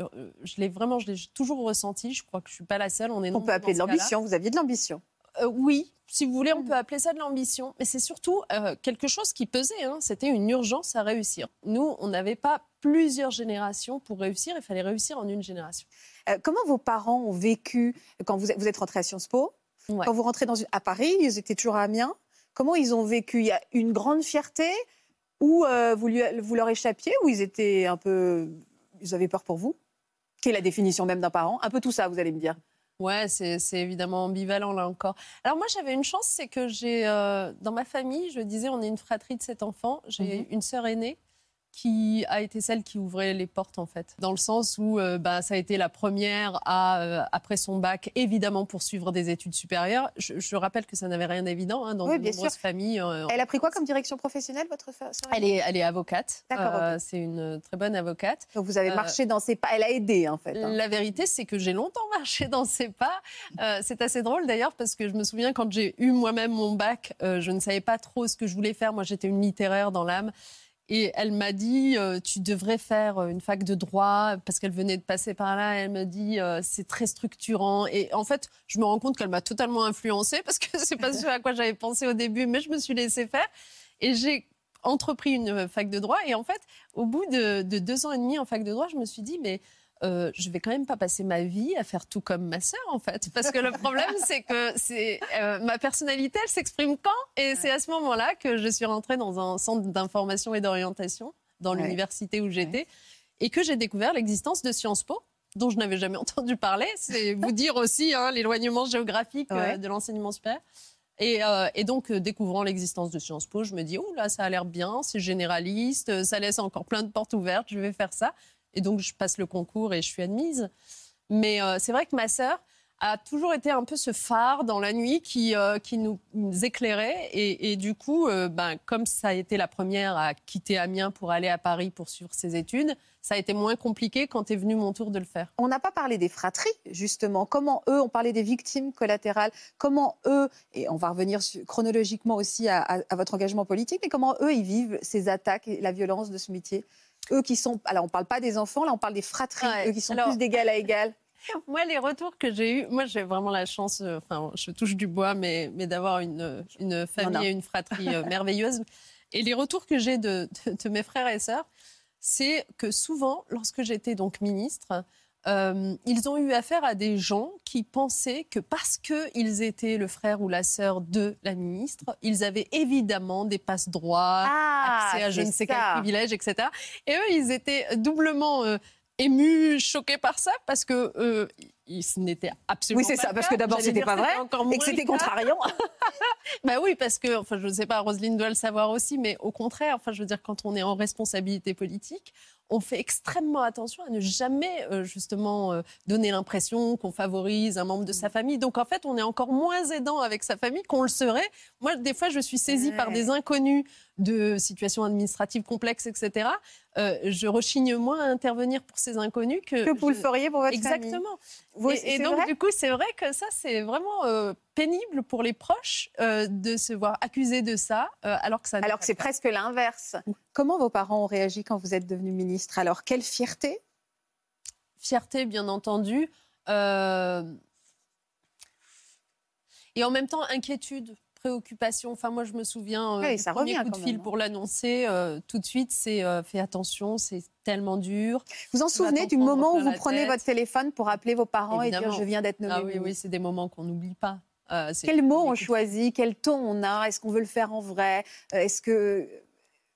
je l'ai vraiment, je l'ai toujours ressenti. Je crois que je suis pas la seule. On est On peut appeler de l'ambition. Vous aviez de l'ambition. Euh, oui, si vous voulez, on peut appeler ça de l'ambition, mais c'est surtout euh, quelque chose qui pesait. Hein. C'était une urgence à réussir. Nous, on n'avait pas plusieurs générations pour réussir, il fallait réussir en une génération. Euh, comment vos parents ont vécu quand vous êtes, vous êtes rentré à Sciences Po? Quand vous rentrez dans une, à Paris, ils étaient toujours à Amiens. Comment ils ont vécu? Il y a une grande fierté ou vous, vous leur échappiez ou ils étaient un peu. Ils avaient peur pour vous? Quelle est la définition même d'un parent? Un peu tout ça, vous allez me dire. Ouais, c'est évidemment ambivalent là encore. Alors moi j'avais une chance, c'est que j'ai euh, dans ma famille, je disais, on est une fratrie de sept enfants. J'ai mmh une sœur aînée qui a été celle qui ouvrait les portes en fait, dans le sens où euh, bah, ça a été la première à, euh, après son bac, évidemment poursuivre des études supérieures. Je, rappelle que ça n'avait rien d'évident hein, dans de nombreuses familles. Euh, elle a pris quoi comme direction professionnelle, votre sœur elle est, elle est avocate. D'accord. C'est une très bonne avocate. Donc vous avez marché dans ses pas. Elle a aidé en fait. Hein. La vérité, c'est que j'ai longtemps marché dans ses pas. c'est assez drôle d'ailleurs parce que je me souviens quand j'ai eu moi-même mon bac, je ne savais pas trop ce que je voulais faire. Moi, j'étais une littéraire dans l'âme. Et elle m'a dit, euh, tu devrais faire euh, une fac de droit, parce qu'elle venait de passer par là. Elle me dit, euh, c'est très structurant. Et en fait, je me rends compte qu'elle m'a totalement influencée, parce que c'est pas ce à quoi j'avais pensé au début, mais je me suis laissée faire. Et j'ai entrepris une fac de droit. Et en fait, au bout de, deux ans et demi en fac de droit, je me suis dit, mais euh, je vais quand même pas passer ma vie à faire tout comme ma sœur en fait. Parce que le problème c'est que c'est euh, ma personnalité elle s'exprime quand? Et c'est à ce moment-là que je suis rentrée dans un centre d'information et d'orientation dans l'université où j'étais et que j'ai découvert l'existence de Sciences Po dont je n'avais jamais entendu parler. C'est vous dire aussi hein, l'éloignement géographique euh, de l'enseignement supérieur. Et, et, donc, découvrant l'existence de Sciences Po, je me dis, oh là, ça a l'air bien, c'est généraliste, ça laisse encore plein de portes ouvertes, je vais faire ça. Et donc, je passe le concours et je suis admise. Mais euh, c'est vrai que ma sœur a toujours été un peu ce phare dans la nuit qui, euh, qui nous, éclairait. Et, du coup, euh, ben, comme ça a été la première à quitter Amiens pour aller à Paris pour suivre ses études, ça a été moins compliqué quand est venu mon tour de le faire. On n'a pas parlé des fratries, justement. Comment eux, on parlait des victimes collatérales, comment eux, et on va revenir chronologiquement aussi à, à votre engagement politique, mais comment eux, ils vivent ces attaques et la violence de ce métier? Eux qui sont. Alors, on ne parle pas des enfants, là, on parle des fratries, eux qui sont plus d'égal à égal. Moi, les retours que j'ai eus, moi, j'ai vraiment la chance, euh, enfin, je touche du bois, mais, mais d'avoir une, une famille et une fratrie euh, merveilleuse. Et les retours que j'ai de, de, mes frères et sœurs, c'est que souvent, lorsque j'étais donc ministre, euh, ils ont eu affaire à des gens qui pensaient que parce qu'ils étaient le frère ou la sœur de la ministre, ils avaient évidemment des passe-droits, ah, accès à je ne sais quel privilège, etc. Et eux, ils étaient doublement euh, émus, choqués par ça, parce que euh, ce n'était absolument pas. Oui, c'est ça, parce que d'abord, c'était pas vrai et que c'était contrariant. bah oui, parce que, enfin, je ne sais pas, Roselyne doit le savoir aussi, mais au contraire, enfin, je veux dire, quand on est en responsabilité politique, on fait extrêmement attention à ne jamais euh, justement euh, donner l'impression qu'on favorise un membre de sa mm. famille. Donc en fait, on est encore moins aidant avec sa famille qu'on le serait. Moi, des fois, je suis saisie par des inconnus de situations administratives complexes, etc. Euh, je rechigne moins à intervenir pour ces inconnus que, que vous le feriez pour votre famille. Exactement. et, donc, du coup, c'est vrai que ça, c'est vraiment pénible pour les proches de se voir accusés de ça, alors que ça. Alors que c'est presque l'inverse. Comment vos parents ont réagi quand vous êtes devenu ministre? Alors, quelle fierté? Fierté, bien entendu. Euh, et en même temps, inquiétude, préoccupation. Enfin, moi, je me souviens euh, ça premier coup de fil hein. pour l'annoncer. Euh, tout de suite, c'est fais attention, c'est tellement dur. Vous en souvenez du moment où vous prenez votre téléphone pour appeler vos parents et dire je viens d'être nommé ah, Oui, oui c'est des moments qu'on n'oublie pas. Quels mots on choisit? Quel ton on a? Est-ce qu'on veut le faire en vrai? Est-ce que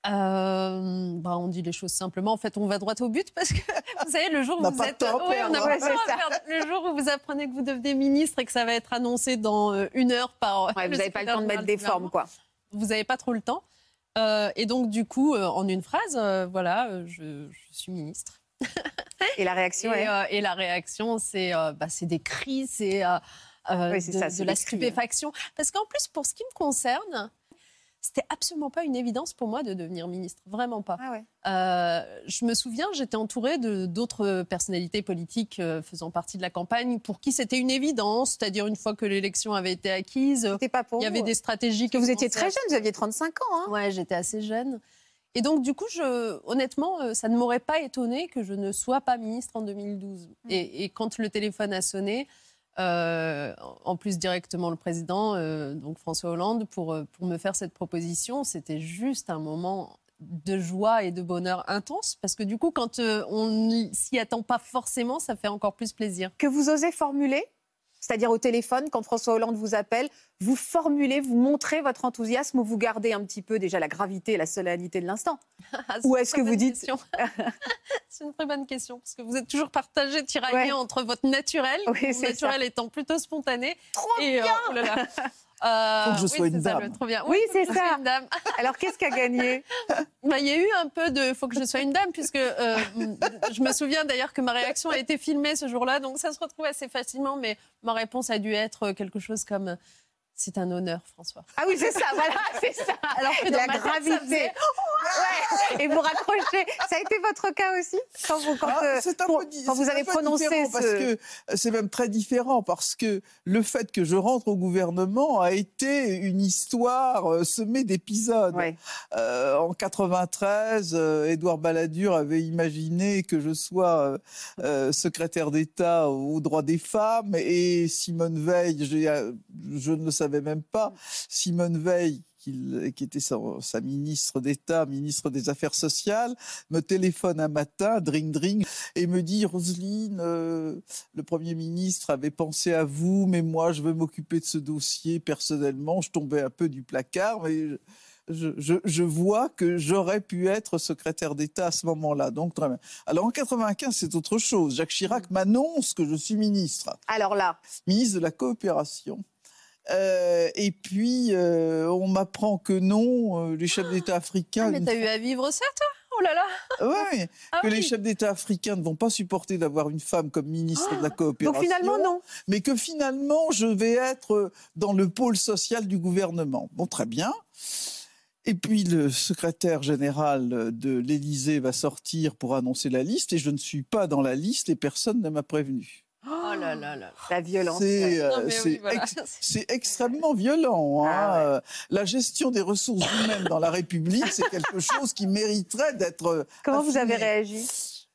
euh, bah on dit les choses simplement. En fait, on va droit au but parce que vous savez, le jour où vous êtes, le jour où vous apprenez que vous devenez ministre et que ça va être annoncé dans euh, une heure par. Ouais, vous n'avez pas le temps de mettre des formes, quoi. Vous n'avez pas trop le temps. Euh, et donc, du coup, en une phrase, voilà, je, suis ministre. et la réaction et, et la réaction, c'est bah, des cris, c'est de, de la stupéfaction. Parce qu'en plus, pour ce qui me concerne, c'était absolument pas une évidence pour moi de devenir ministre, vraiment pas. Ah euh, je me souviens, j'étais entourée de d'autres personnalités politiques euh, faisant partie de la campagne pour qui c'était une évidence, c'est-à-dire une fois que l'élection avait été acquise, pas pour il y avait des stratégies. Que vous étiez très jeune, vous aviez 35 ans. Hein ouais, j'étais assez jeune. Et donc, du coup, je, honnêtement, euh, ça ne m'aurait pas étonné que je ne sois pas ministre en 2012. Mmh. Et, et, quand le téléphone a sonné, en plus directement le président, donc François Hollande, pour, pour me faire cette proposition. C'était juste un moment de joie et de bonheur intense Parce que du coup, quand euh, on s'y attend pas forcément, ça fait encore plus plaisir. Que vous osez formuler c'est-à-dire au téléphone, quand François Hollande vous appelle, vous formulez, vous montrez votre enthousiasme ou vous gardez un petit peu déjà la gravité et la solennité de l'instant ah, Ou est-ce que vous dites... C'est une très bonne question, parce que vous êtes toujours partagé, tiraillé entre votre naturel, votre naturel étant plutôt spontané, Trop et, euh, bien oh là euh, faut que je sois une dame. Oui, c'est ça. Alors, qu'est-ce qu'a gagné bah, Il y a eu un peu de faut que je sois une dame, puisque euh, je me souviens d'ailleurs que ma réaction a été filmée ce jour-là, donc ça se retrouve assez facilement, mais ma réponse a dû être quelque chose comme c'est un honneur, François. Ah oui, c'est ça, voilà, c'est ça. Alors que la gravité. Et vous raccrochez. Ça a été votre cas aussi quand vous, quand, ah, euh, vous avez prononcé ce... Parce que c'est même très différent parce que le fait que je rentre au gouvernement a été une histoire euh, semée d'épisodes. Euh, en 93, Édouard Balladur avait imaginé que je sois secrétaire d'État aux droits des femmes et Simone Veil, je, ne le savais même pas. Simone Veil, qui, était sa, ministre d'État, ministre des Affaires sociales, me téléphone un matin, dring dring, et me dit Roselyne, euh, le Premier ministre avait pensé à vous, mais moi je veux m'occuper de ce dossier personnellement. Je tombais un peu du placard, mais je, vois que j'aurais pu être secrétaire d'État à ce moment-là. Donc, très bien. Alors, en 95, c'est autre chose. Jacques Chirac m'annonce que je suis ministre. Alors là Ministre de la coopération. Euh, et puis, euh, on m'apprend que non, euh, les chefs d'État africains. Ah, mais t'as eu à vivre ça, toi? Oh là là Oui, ah que les chefs d'État africains ne vont pas supporter d'avoir une femme comme ministre de la coopération. Donc finalement, non. Mais que finalement, je vais être dans le pôle social du gouvernement. Bon, très bien. Et puis le secrétaire général de l'Élysée va sortir pour annoncer la liste et je ne suis pas dans la liste et personne ne m'a prévenu. Oh là là là. La violence. C'est euh, extrêmement violent. Hein. Ah euh, la gestion des ressources humaines dans la République, c'est quelque chose qui mériterait d'être. Euh, Comment vous avez réagi?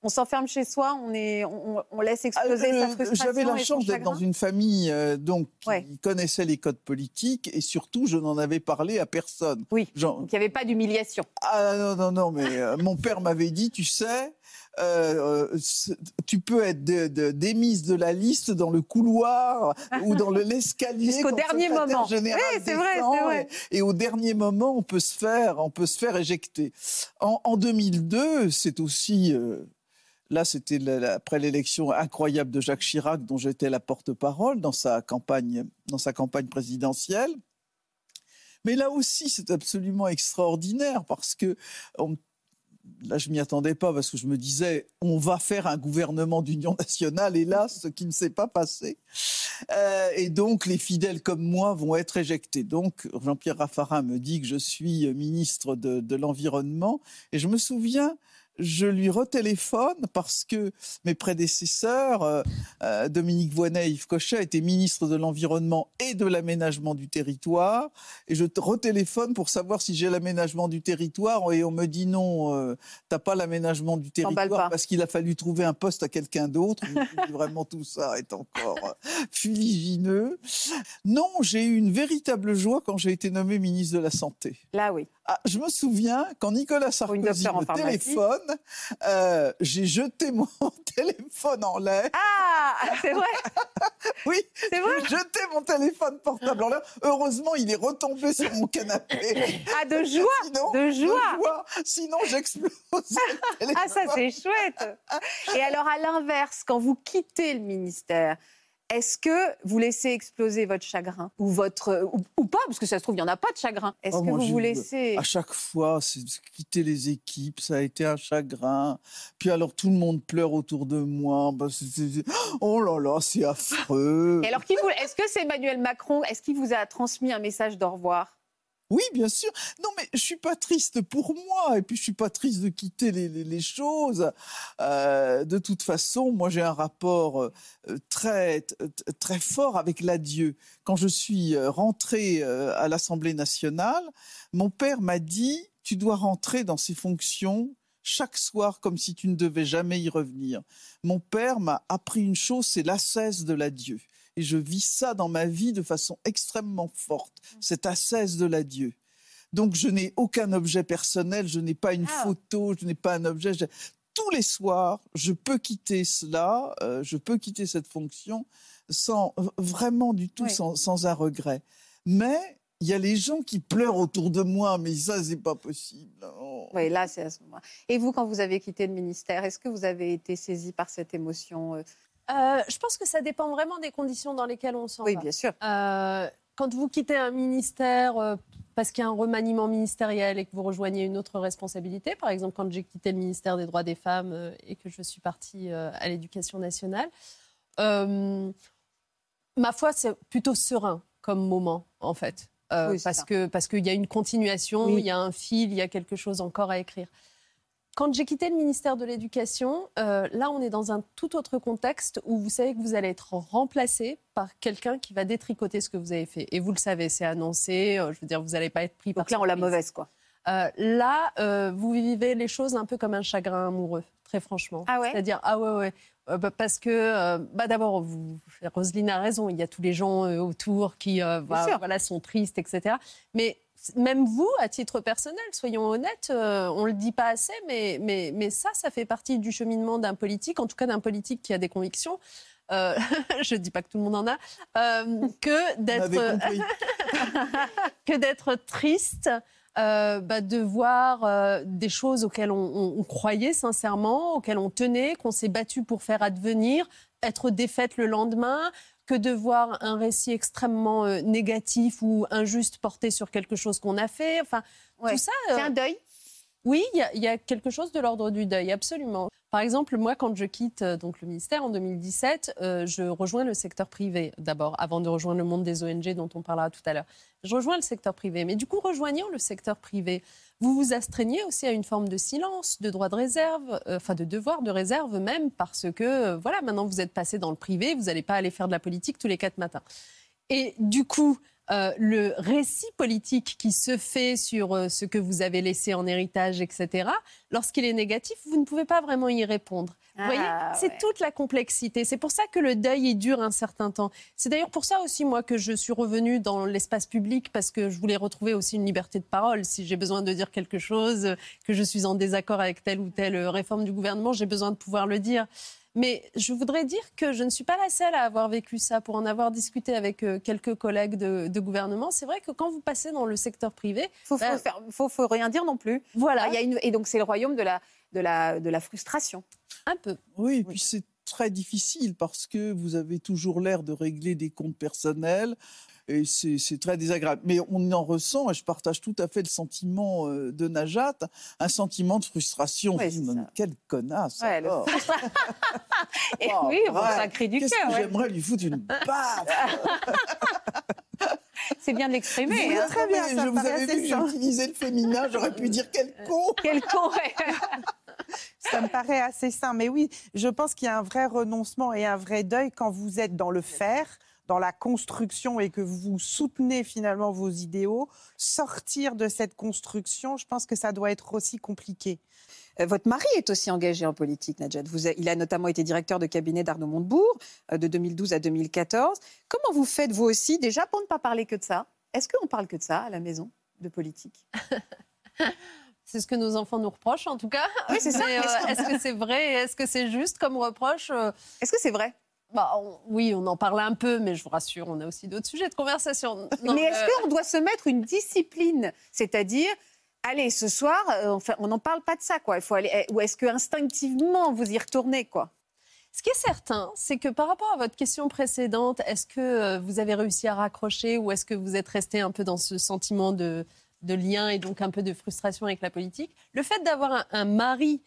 On s'enferme chez soi, on, est, on, laisse exploser sa frustration. J'avais la chance d'être dans une famille donc, qui connaissait les codes politiques et surtout, je n'en avais parlé à personne. Oui, donc il n'y avait pas d'humiliation. Ah non, non, non, mais mon père m'avait dit, tu sais, euh, euh, tu peux être démise de la liste dans le couloir ou dans l'escalier jusqu'au dernier moment. oui, c'est vrai, vrai. Et, au dernier moment, on peut se faire, on peut se faire éjecter. En, 2002, c'est aussi euh, Là, c'était après l'élection incroyable de Jacques Chirac, dont j'étais la porte-parole dans sa campagne, dans sa campagne présidentielle. Mais là aussi, c'est absolument extraordinaire parce que on, là, je m'y attendais pas parce que je me disais, on va faire un gouvernement d'union nationale, et là, ce qui ne s'est pas passé. Euh, et donc, les fidèles comme moi vont être éjectés. Donc, Jean-Pierre Raffarin me dit que je suis ministre de, de l'Environnement, et je me souviens je lui retéléphone parce que mes prédécesseurs, euh, euh, Dominique Voynet et Yves Cochet, étaient ministres de l'Environnement et de l'Aménagement du territoire. Et je te retéléphone pour savoir si j'ai l'aménagement du territoire. Et on me dit non, euh, t'as pas l'aménagement du territoire parce qu'il a fallu trouver un poste à quelqu'un d'autre. Vraiment, tout ça est encore fuligineux. Non, j'ai eu une véritable joie quand j'ai été nommé ministre de la Santé. Là, oui. Ah, je me souviens quand Nicolas Sarkozy me téléphone, euh, j'ai jeté mon téléphone en l'air. Ah, c'est vrai Oui, c'est vrai. J'ai jeté mon téléphone portable en l'air. Heureusement, il est retombé sur mon canapé. Ah, de joie De joie, Sinon, j'explose. ah, ça, c'est chouette. Et alors, à l'inverse, quand vous quittez le ministère, est-ce que vous laissez exploser votre chagrin ou votre ou, pas? Parce que ça se trouve il y en a pas de chagrin. Est-ce oh, que vous vous laissez À chaque fois, c'est quitter les équipes, ça a été un chagrin. Puis alors tout le monde pleure autour de moi. Bah, oh là là, c'est affreux. Et alors, est-ce que c'est Emmanuel Macron? Est-ce qu'il vous a transmis un message d'au revoir? Oui, bien sûr. Non, mais je suis pas triste pour moi, et puis je suis pas triste de quitter les, choses. Euh, de toute façon, moi j'ai un rapport euh, très très fort avec l'adieu. Quand je suis euh, rentré à l'Assemblée nationale, mon père m'a dit tu dois rentrer dans ces fonctions chaque soir comme si tu ne devais jamais y revenir. Mon père m'a appris une chose, c'est l'ascèse de l'adieu. Et je vis ça dans ma vie de façon extrêmement forte, mm. cette ascèse de l'adieu. Donc je n'ai aucun objet personnel, je n'ai pas une ah. photo, je n'ai pas un objet. Tous les soirs, je peux quitter cela, euh, je peux quitter cette fonction sans vraiment du tout sans, un regret. Mais il y a les gens qui pleurent autour de moi, mais ça, c'est pas possible. Oh. Oui, là, c'est à ce moment. Et vous, quand vous avez quitté le ministère, est-ce que vous avez été saisi par cette émotion euh? Euh, Je pense que ça dépend vraiment des conditions dans lesquelles on s'en va. Oui, bien sûr. Euh, quand vous quittez un ministère parce qu'il y a un remaniement ministériel et que vous rejoignez une autre responsabilité, par exemple quand j'ai quitté le ministère des droits des femmes et que je suis partie à l'éducation nationale, ma foi, c'est plutôt serein comme moment, en fait. Euh, parce que parce qu'il y a une continuation, il y a un fil, il y a quelque chose encore à écrire. Quand j'ai quitté le ministère de l'Éducation, euh, là, on est dans un tout autre contexte où vous savez que vous allez être remplacé par quelqu'un qui va détricoter ce que vous avez fait. Et vous le savez, c'est annoncé. Euh, je veux dire, vous n'allez pas être pris Donc par. Donc là, on la mauvaise, quoi. là, vous vivez les choses un peu comme un chagrin amoureux, très franchement. Ah ouais? C'est-à-dire, ah ouais, ouais. Euh, bah, parce que, euh, bah, d'abord, Roselyne a raison, il y a tous les gens euh, autour qui voilà, sont tristes, etc. Mais même vous, à titre personnel, soyons honnêtes, on ne le dit pas assez, mais, mais, mais ça, ça fait partie du cheminement d'un politique, en tout cas d'un politique qui a des convictions. je ne dis pas que tout le monde en a, que d'être que d'être triste euh, bah, de voir euh, des choses auxquelles on, croyait sincèrement, auxquelles on tenait, qu'on s'est battu pour faire advenir, être défaite le lendemain, que de voir un récit extrêmement euh, négatif ou injuste porté sur quelque chose qu'on a fait. Enfin, tout ça. C'est un deuil? Oui, il y, a quelque chose de l'ordre du deuil, absolument. Par exemple, moi, quand je quitte euh, donc le ministère en 2017, euh, je rejoins le secteur privé d'abord, avant de rejoindre le monde des ONG dont on parlera tout à l'heure. Je rejoins le secteur privé. Mais du coup, rejoignant le secteur privé, vous vous astreignez aussi à une forme de silence, de droit de réserve, euh, enfin de devoir de réserve même, parce que voilà, maintenant vous êtes passé dans le privé, vous n'allez pas aller faire de la politique tous les quatre matins. Et du coup, euh, le récit politique qui se fait sur euh, ce que vous avez laissé en héritage, etc., lorsqu'il est négatif, vous ne pouvez pas vraiment y répondre. vous voyez, ah, c'est toute la complexité. C'est pour ça que le deuil, il dure un certain temps. C'est d'ailleurs pour ça aussi, moi, que je suis revenue dans l'espace public, parce que je voulais retrouver aussi une liberté de parole. Si j'ai besoin de dire quelque chose, que je suis en désaccord avec telle ou telle réforme du gouvernement, j'ai besoin de pouvoir le dire. Mais je voudrais dire que je ne suis pas la seule à avoir vécu ça. Pour en avoir discuté avec euh, quelques collègues de, gouvernement, c'est vrai que quand vous passez dans le secteur privé, il bah, faut, faut, rien dire non plus. Voilà. Il y a une, et donc c'est le royaume de la, de la, de la frustration. Un peu. Oui, et puis c'est très difficile parce que vous avez toujours l'air de régler des comptes personnels et c'est très désagréable. Mais on en ressent, et je partage tout à fait le sentiment euh, de Najat, un sentiment de frustration. quelle connasse ouais, et Oui, ça crée du cœur. J'aimerais lui foutre une baffe C'est bien de l'exprimer. Hein. Très bien, je vous avais vu que j'ai utilisé le féminin, j'aurais pu dire quel con Quel con, Ça me paraît assez sain. Mais oui, je pense qu'il y a un vrai renoncement et un vrai deuil quand vous êtes dans le faire dans la construction et que vous soutenez finalement vos idéaux, sortir de cette construction, je pense que ça doit être aussi compliqué. Euh, votre mari est aussi engagé en politique, Najat. il a notamment été directeur de cabinet d'Arnaud Montebourg euh, de 2012 à 2014. Comment vous faites, vous aussi, déjà, pour ne pas parler que de ça? Est-ce qu'on parle que de ça à la maison, de politique? C'est ce que nos enfants nous reprochent, en tout cas. Oui, c'est ça. Euh, est-ce que c'est vrai Est-ce que c'est juste comme reproche Est-ce que c'est vrai? Bah, oui, on en parle un peu, mais je vous rassure, on a aussi d'autres sujets de conversation. mais est-ce euh, qu'on doit se mettre une discipline? C'est-à-dire, allez, ce soir, euh, on n'en parle pas de ça, quoi. Il faut aller, eh, ou est-ce que instinctivement vous y retournez, quoi? Ce qui est certain, c'est que par rapport à votre question précédente, est-ce que euh, vous avez réussi à raccrocher ou est-ce que vous êtes resté un peu dans ce sentiment de, lien et donc un peu de frustration avec la politique? Le fait d'avoir un mari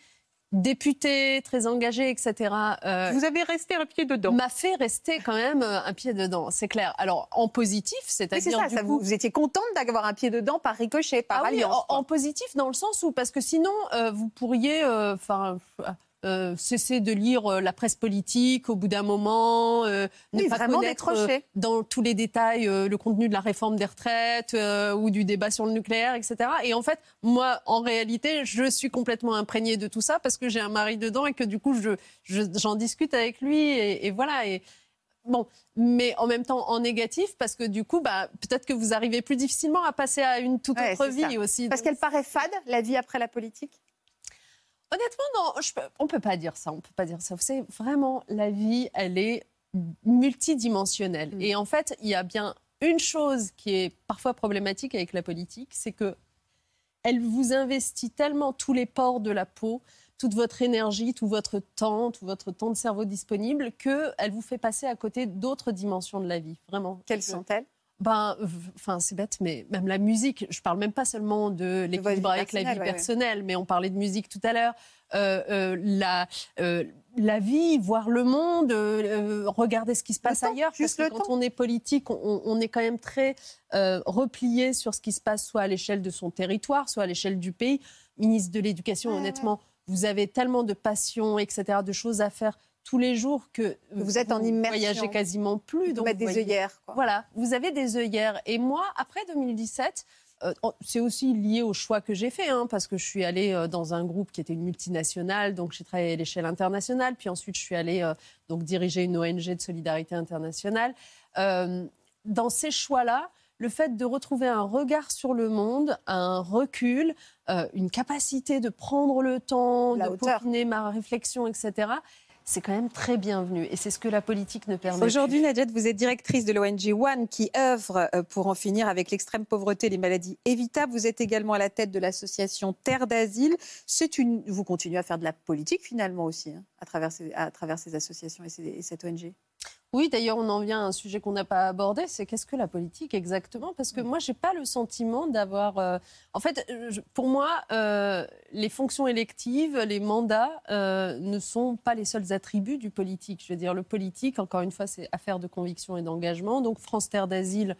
député, très engagé, etc. Euh, vous avez resté un pied dedans. M'a fait rester quand même euh, un pied dedans, c'est clair. Alors en positif, c'est-à-dire ça, vous, étiez contente d'avoir un pied dedans par ricochet, par ah alliance. en, positif dans le sens où parce que sinon euh, vous pourriez, enfin. Euh, cesser de lire euh, la presse politique au bout d'un moment, euh, ne pas connaître dans tous les détails le contenu de la réforme des retraites ou du débat sur le nucléaire, etc. Et en fait, moi, en réalité, je suis complètement imprégnée de tout ça parce que j'ai un mari dedans et que du coup, j'en je, j'en discute avec lui et, et voilà. Et bon, mais en même temps en négatif parce que du coup, bah, peut-être que vous arrivez plus difficilement à passer à une toute autre vie aussi. Parce qu'elle paraît fade, la vie après la politique? Honnêtement, non, je on peut pas dire ça. On peut pas dire ça. Vous savez, vraiment, la vie, elle est multidimensionnelle. Mm. Et en fait, il y a bien une chose qui est parfois problématique avec la politique, c'est que elle vous investit tellement tous les pores de la peau toute votre énergie, tout votre temps, tout votre temps de cerveau disponible, qu'elle vous fait passer à côté d'autres dimensions de la vie. Vraiment. Quelles sont-elles? Ben, enfin, c'est bête, mais même la musique. Je parle même pas seulement de l'équilibre avec la vie personnelle, mais on parlait de musique tout à l'heure. Euh, euh, la, euh, la vie, voir le monde, regarder ce qui se passe ailleurs. Parce que quand on est politique, on, est quand même très replié sur ce qui se passe soit à l'échelle de son territoire, soit à l'échelle du pays. Ministre de l'Éducation, honnêtement, vous avez tellement de passion, etc., de choses à faire tous les jours que vous êtes en immersion. voyagez quasiment plus. donc mettre des œillères. Voilà, vous avez des œillères. Et moi, après 2017, euh, c'est aussi lié au choix que j'ai fait, hein, parce que je suis allée euh, dans un groupe qui était une multinationale, donc j'ai travaillé à l'échelle internationale, puis ensuite je suis allée euh, donc diriger une ONG de solidarité internationale. dans ces choix-là, le fait de retrouver un regard sur le monde, un recul, une capacité de prendre le temps, de peaufiner ma réflexion, etc., c'est quand même très bienvenu. Et c'est ce que la politique ne permet Aujourd'hui, Nadjet, vous êtes directrice de l'ONG One qui œuvre euh, pour en finir avec l'extrême pauvreté et les maladies évitables. Vous êtes également à la tête de l'association Terre d'Asile. Une... Vous continuez à faire de la politique finalement aussi, hein, à, travers ces, à travers ces associations et cette ONG oui, d'ailleurs, on en vient à un sujet qu'on n'a pas abordé, c'est qu'est-ce que la politique exactement? Parce que moi, je n'ai pas le sentiment d'avoir... Euh, en fait, pour moi, euh, les fonctions électives, les mandats euh, ne sont pas les seuls attributs du politique. Je veux dire, le politique, encore une fois, c'est affaire de conviction et d'engagement. Donc, France Terre d'Asile,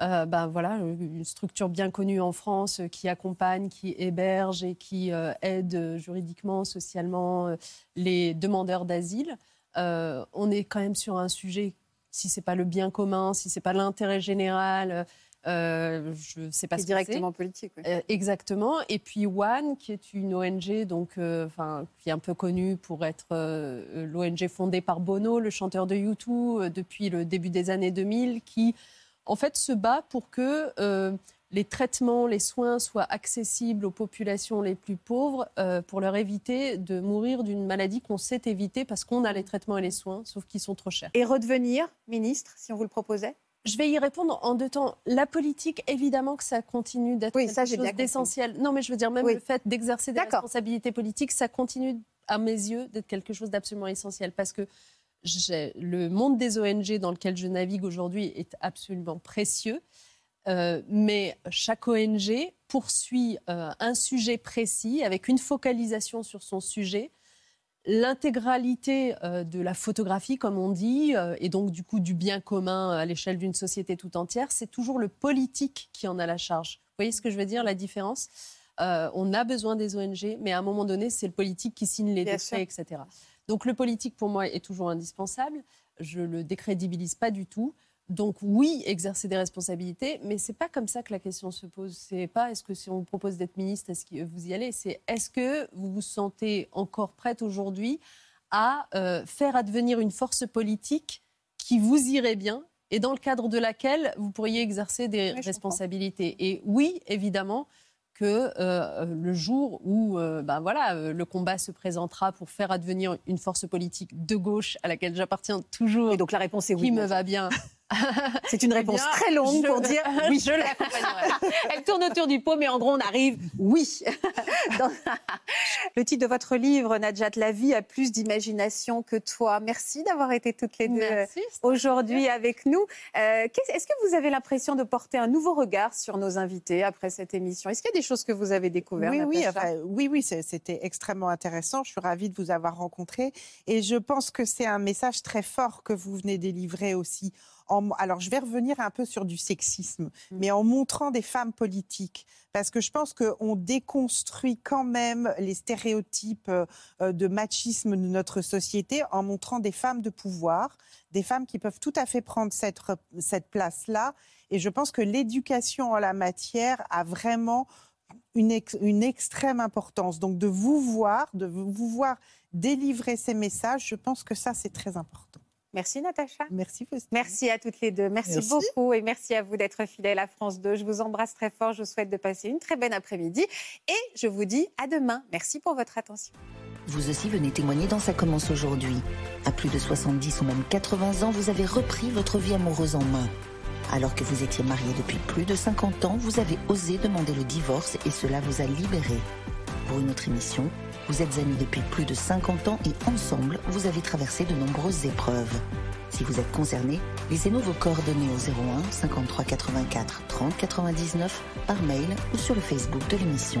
ben voilà, une structure bien connue en France qui accompagne, qui héberge et qui aide juridiquement, socialement les demandeurs d'asile. Euh, on est quand même sur un sujet, si c'est pas le bien commun, si c'est pas l'intérêt général, euh, je ne sais pas ce directement politique. Euh, exactement. Et puis One, qui est une ONG, donc, enfin, qui est un peu connue pour être l'ONG fondée par Bono, le chanteur de U2, depuis le début des années 2000, qui en fait se bat pour que les traitements, les soins soient accessibles aux populations les plus pauvres euh, pour leur éviter de mourir d'une maladie qu'on sait éviter parce qu'on a les traitements et les soins, sauf qu'ils sont trop chers. Et redevenir ministre, si on vous le proposait? Je vais y répondre en deux temps. La politique, évidemment que ça continue d'être quelque chose d'essentiel. Non, mais je veux dire, même le fait d'exercer des responsabilités politiques, ça continue, à mes yeux, d'être quelque chose d'absolument essentiel. Parce que le monde des ONG dans lequel je navigue aujourd'hui est absolument précieux. Euh, mais chaque ONG poursuit euh, un sujet précis avec une focalisation sur son sujet. L'intégralité euh, de la photographie, comme on dit, et donc du coup du bien commun à l'échelle d'une société tout entière, c'est toujours le politique qui en a la charge. Vous voyez ce que je veux dire, la différence? On a besoin des ONG, mais à un moment donné, c'est le politique qui signe les décrets, etc. Donc le politique, pour moi, est toujours indispensable. Je ne le décrédibilise pas du tout. Donc oui, exercer des responsabilités, mais c'est pas comme ça que la question se pose. C'est pas est-ce que si on vous propose d'être ministre, est-ce que vous y allez? C'est est-ce que vous vous sentez encore prête aujourd'hui à euh, faire advenir une force politique qui vous irait bien et dans le cadre de laquelle vous pourriez exercer des responsabilités? Et oui, évidemment, que euh, le jour où euh, ben voilà, le combat se présentera pour faire advenir une force politique de gauche à laquelle j'appartiens toujours. Et donc la réponse est oui. Qui me va bien. C'est une réponse très longue pour dire oui. Je l'accompagnerai. Elle tourne autour du pot, mais en gros, on arrive oui. Le titre de votre livre, Najat, La vie a plus d'imagination que toi. Merci d'avoir été toutes les deux aujourd'hui avec nous. Euh, est-ce que vous avez l'impression de porter un nouveau regard sur nos invités après cette émission? Est-ce qu'il y a des choses que vous avez découvertes Oui, oui, oui, oui c'était extrêmement intéressant. Je suis ravie de vous avoir rencontré. Et je pense que c'est un message très fort que vous venez délivrer aussi alors je vais revenir un peu sur du sexisme, mmh. mais en montrant des femmes politiques, parce que je pense qu'on déconstruit quand même les stéréotypes euh, de machisme de notre société en montrant des femmes de pouvoir, des femmes qui peuvent tout à fait prendre cette, cette place-là. Et je pense que l'éducation en la matière a vraiment une, une, extrême importance. Donc de vous voir, de vous voir délivrer ces messages, je pense que ça, c'est très important. Merci Natacha. Merci Faustine. Merci à toutes les deux. Merci, Merci. beaucoup et merci à vous d'être fidèles à France 2. Je vous embrasse très fort. Je vous souhaite de passer une très bonne après-midi et je vous dis à demain. Merci pour votre attention. Vous aussi venez témoigner dans Ça commence aujourd'hui. À plus de 70 ou même 80 ans, vous avez repris votre vie amoureuse en main. Alors que vous étiez marié depuis plus de 50 ans, vous avez osé demander le divorce et cela vous a libéré. Pour une autre émission, vous êtes amis depuis plus de 50 ans et ensemble, vous avez traversé de nombreuses épreuves. Si vous êtes concerné, laissez-nous vos coordonnées au 01 53 84 30 99 par mail ou sur le Facebook de l'émission.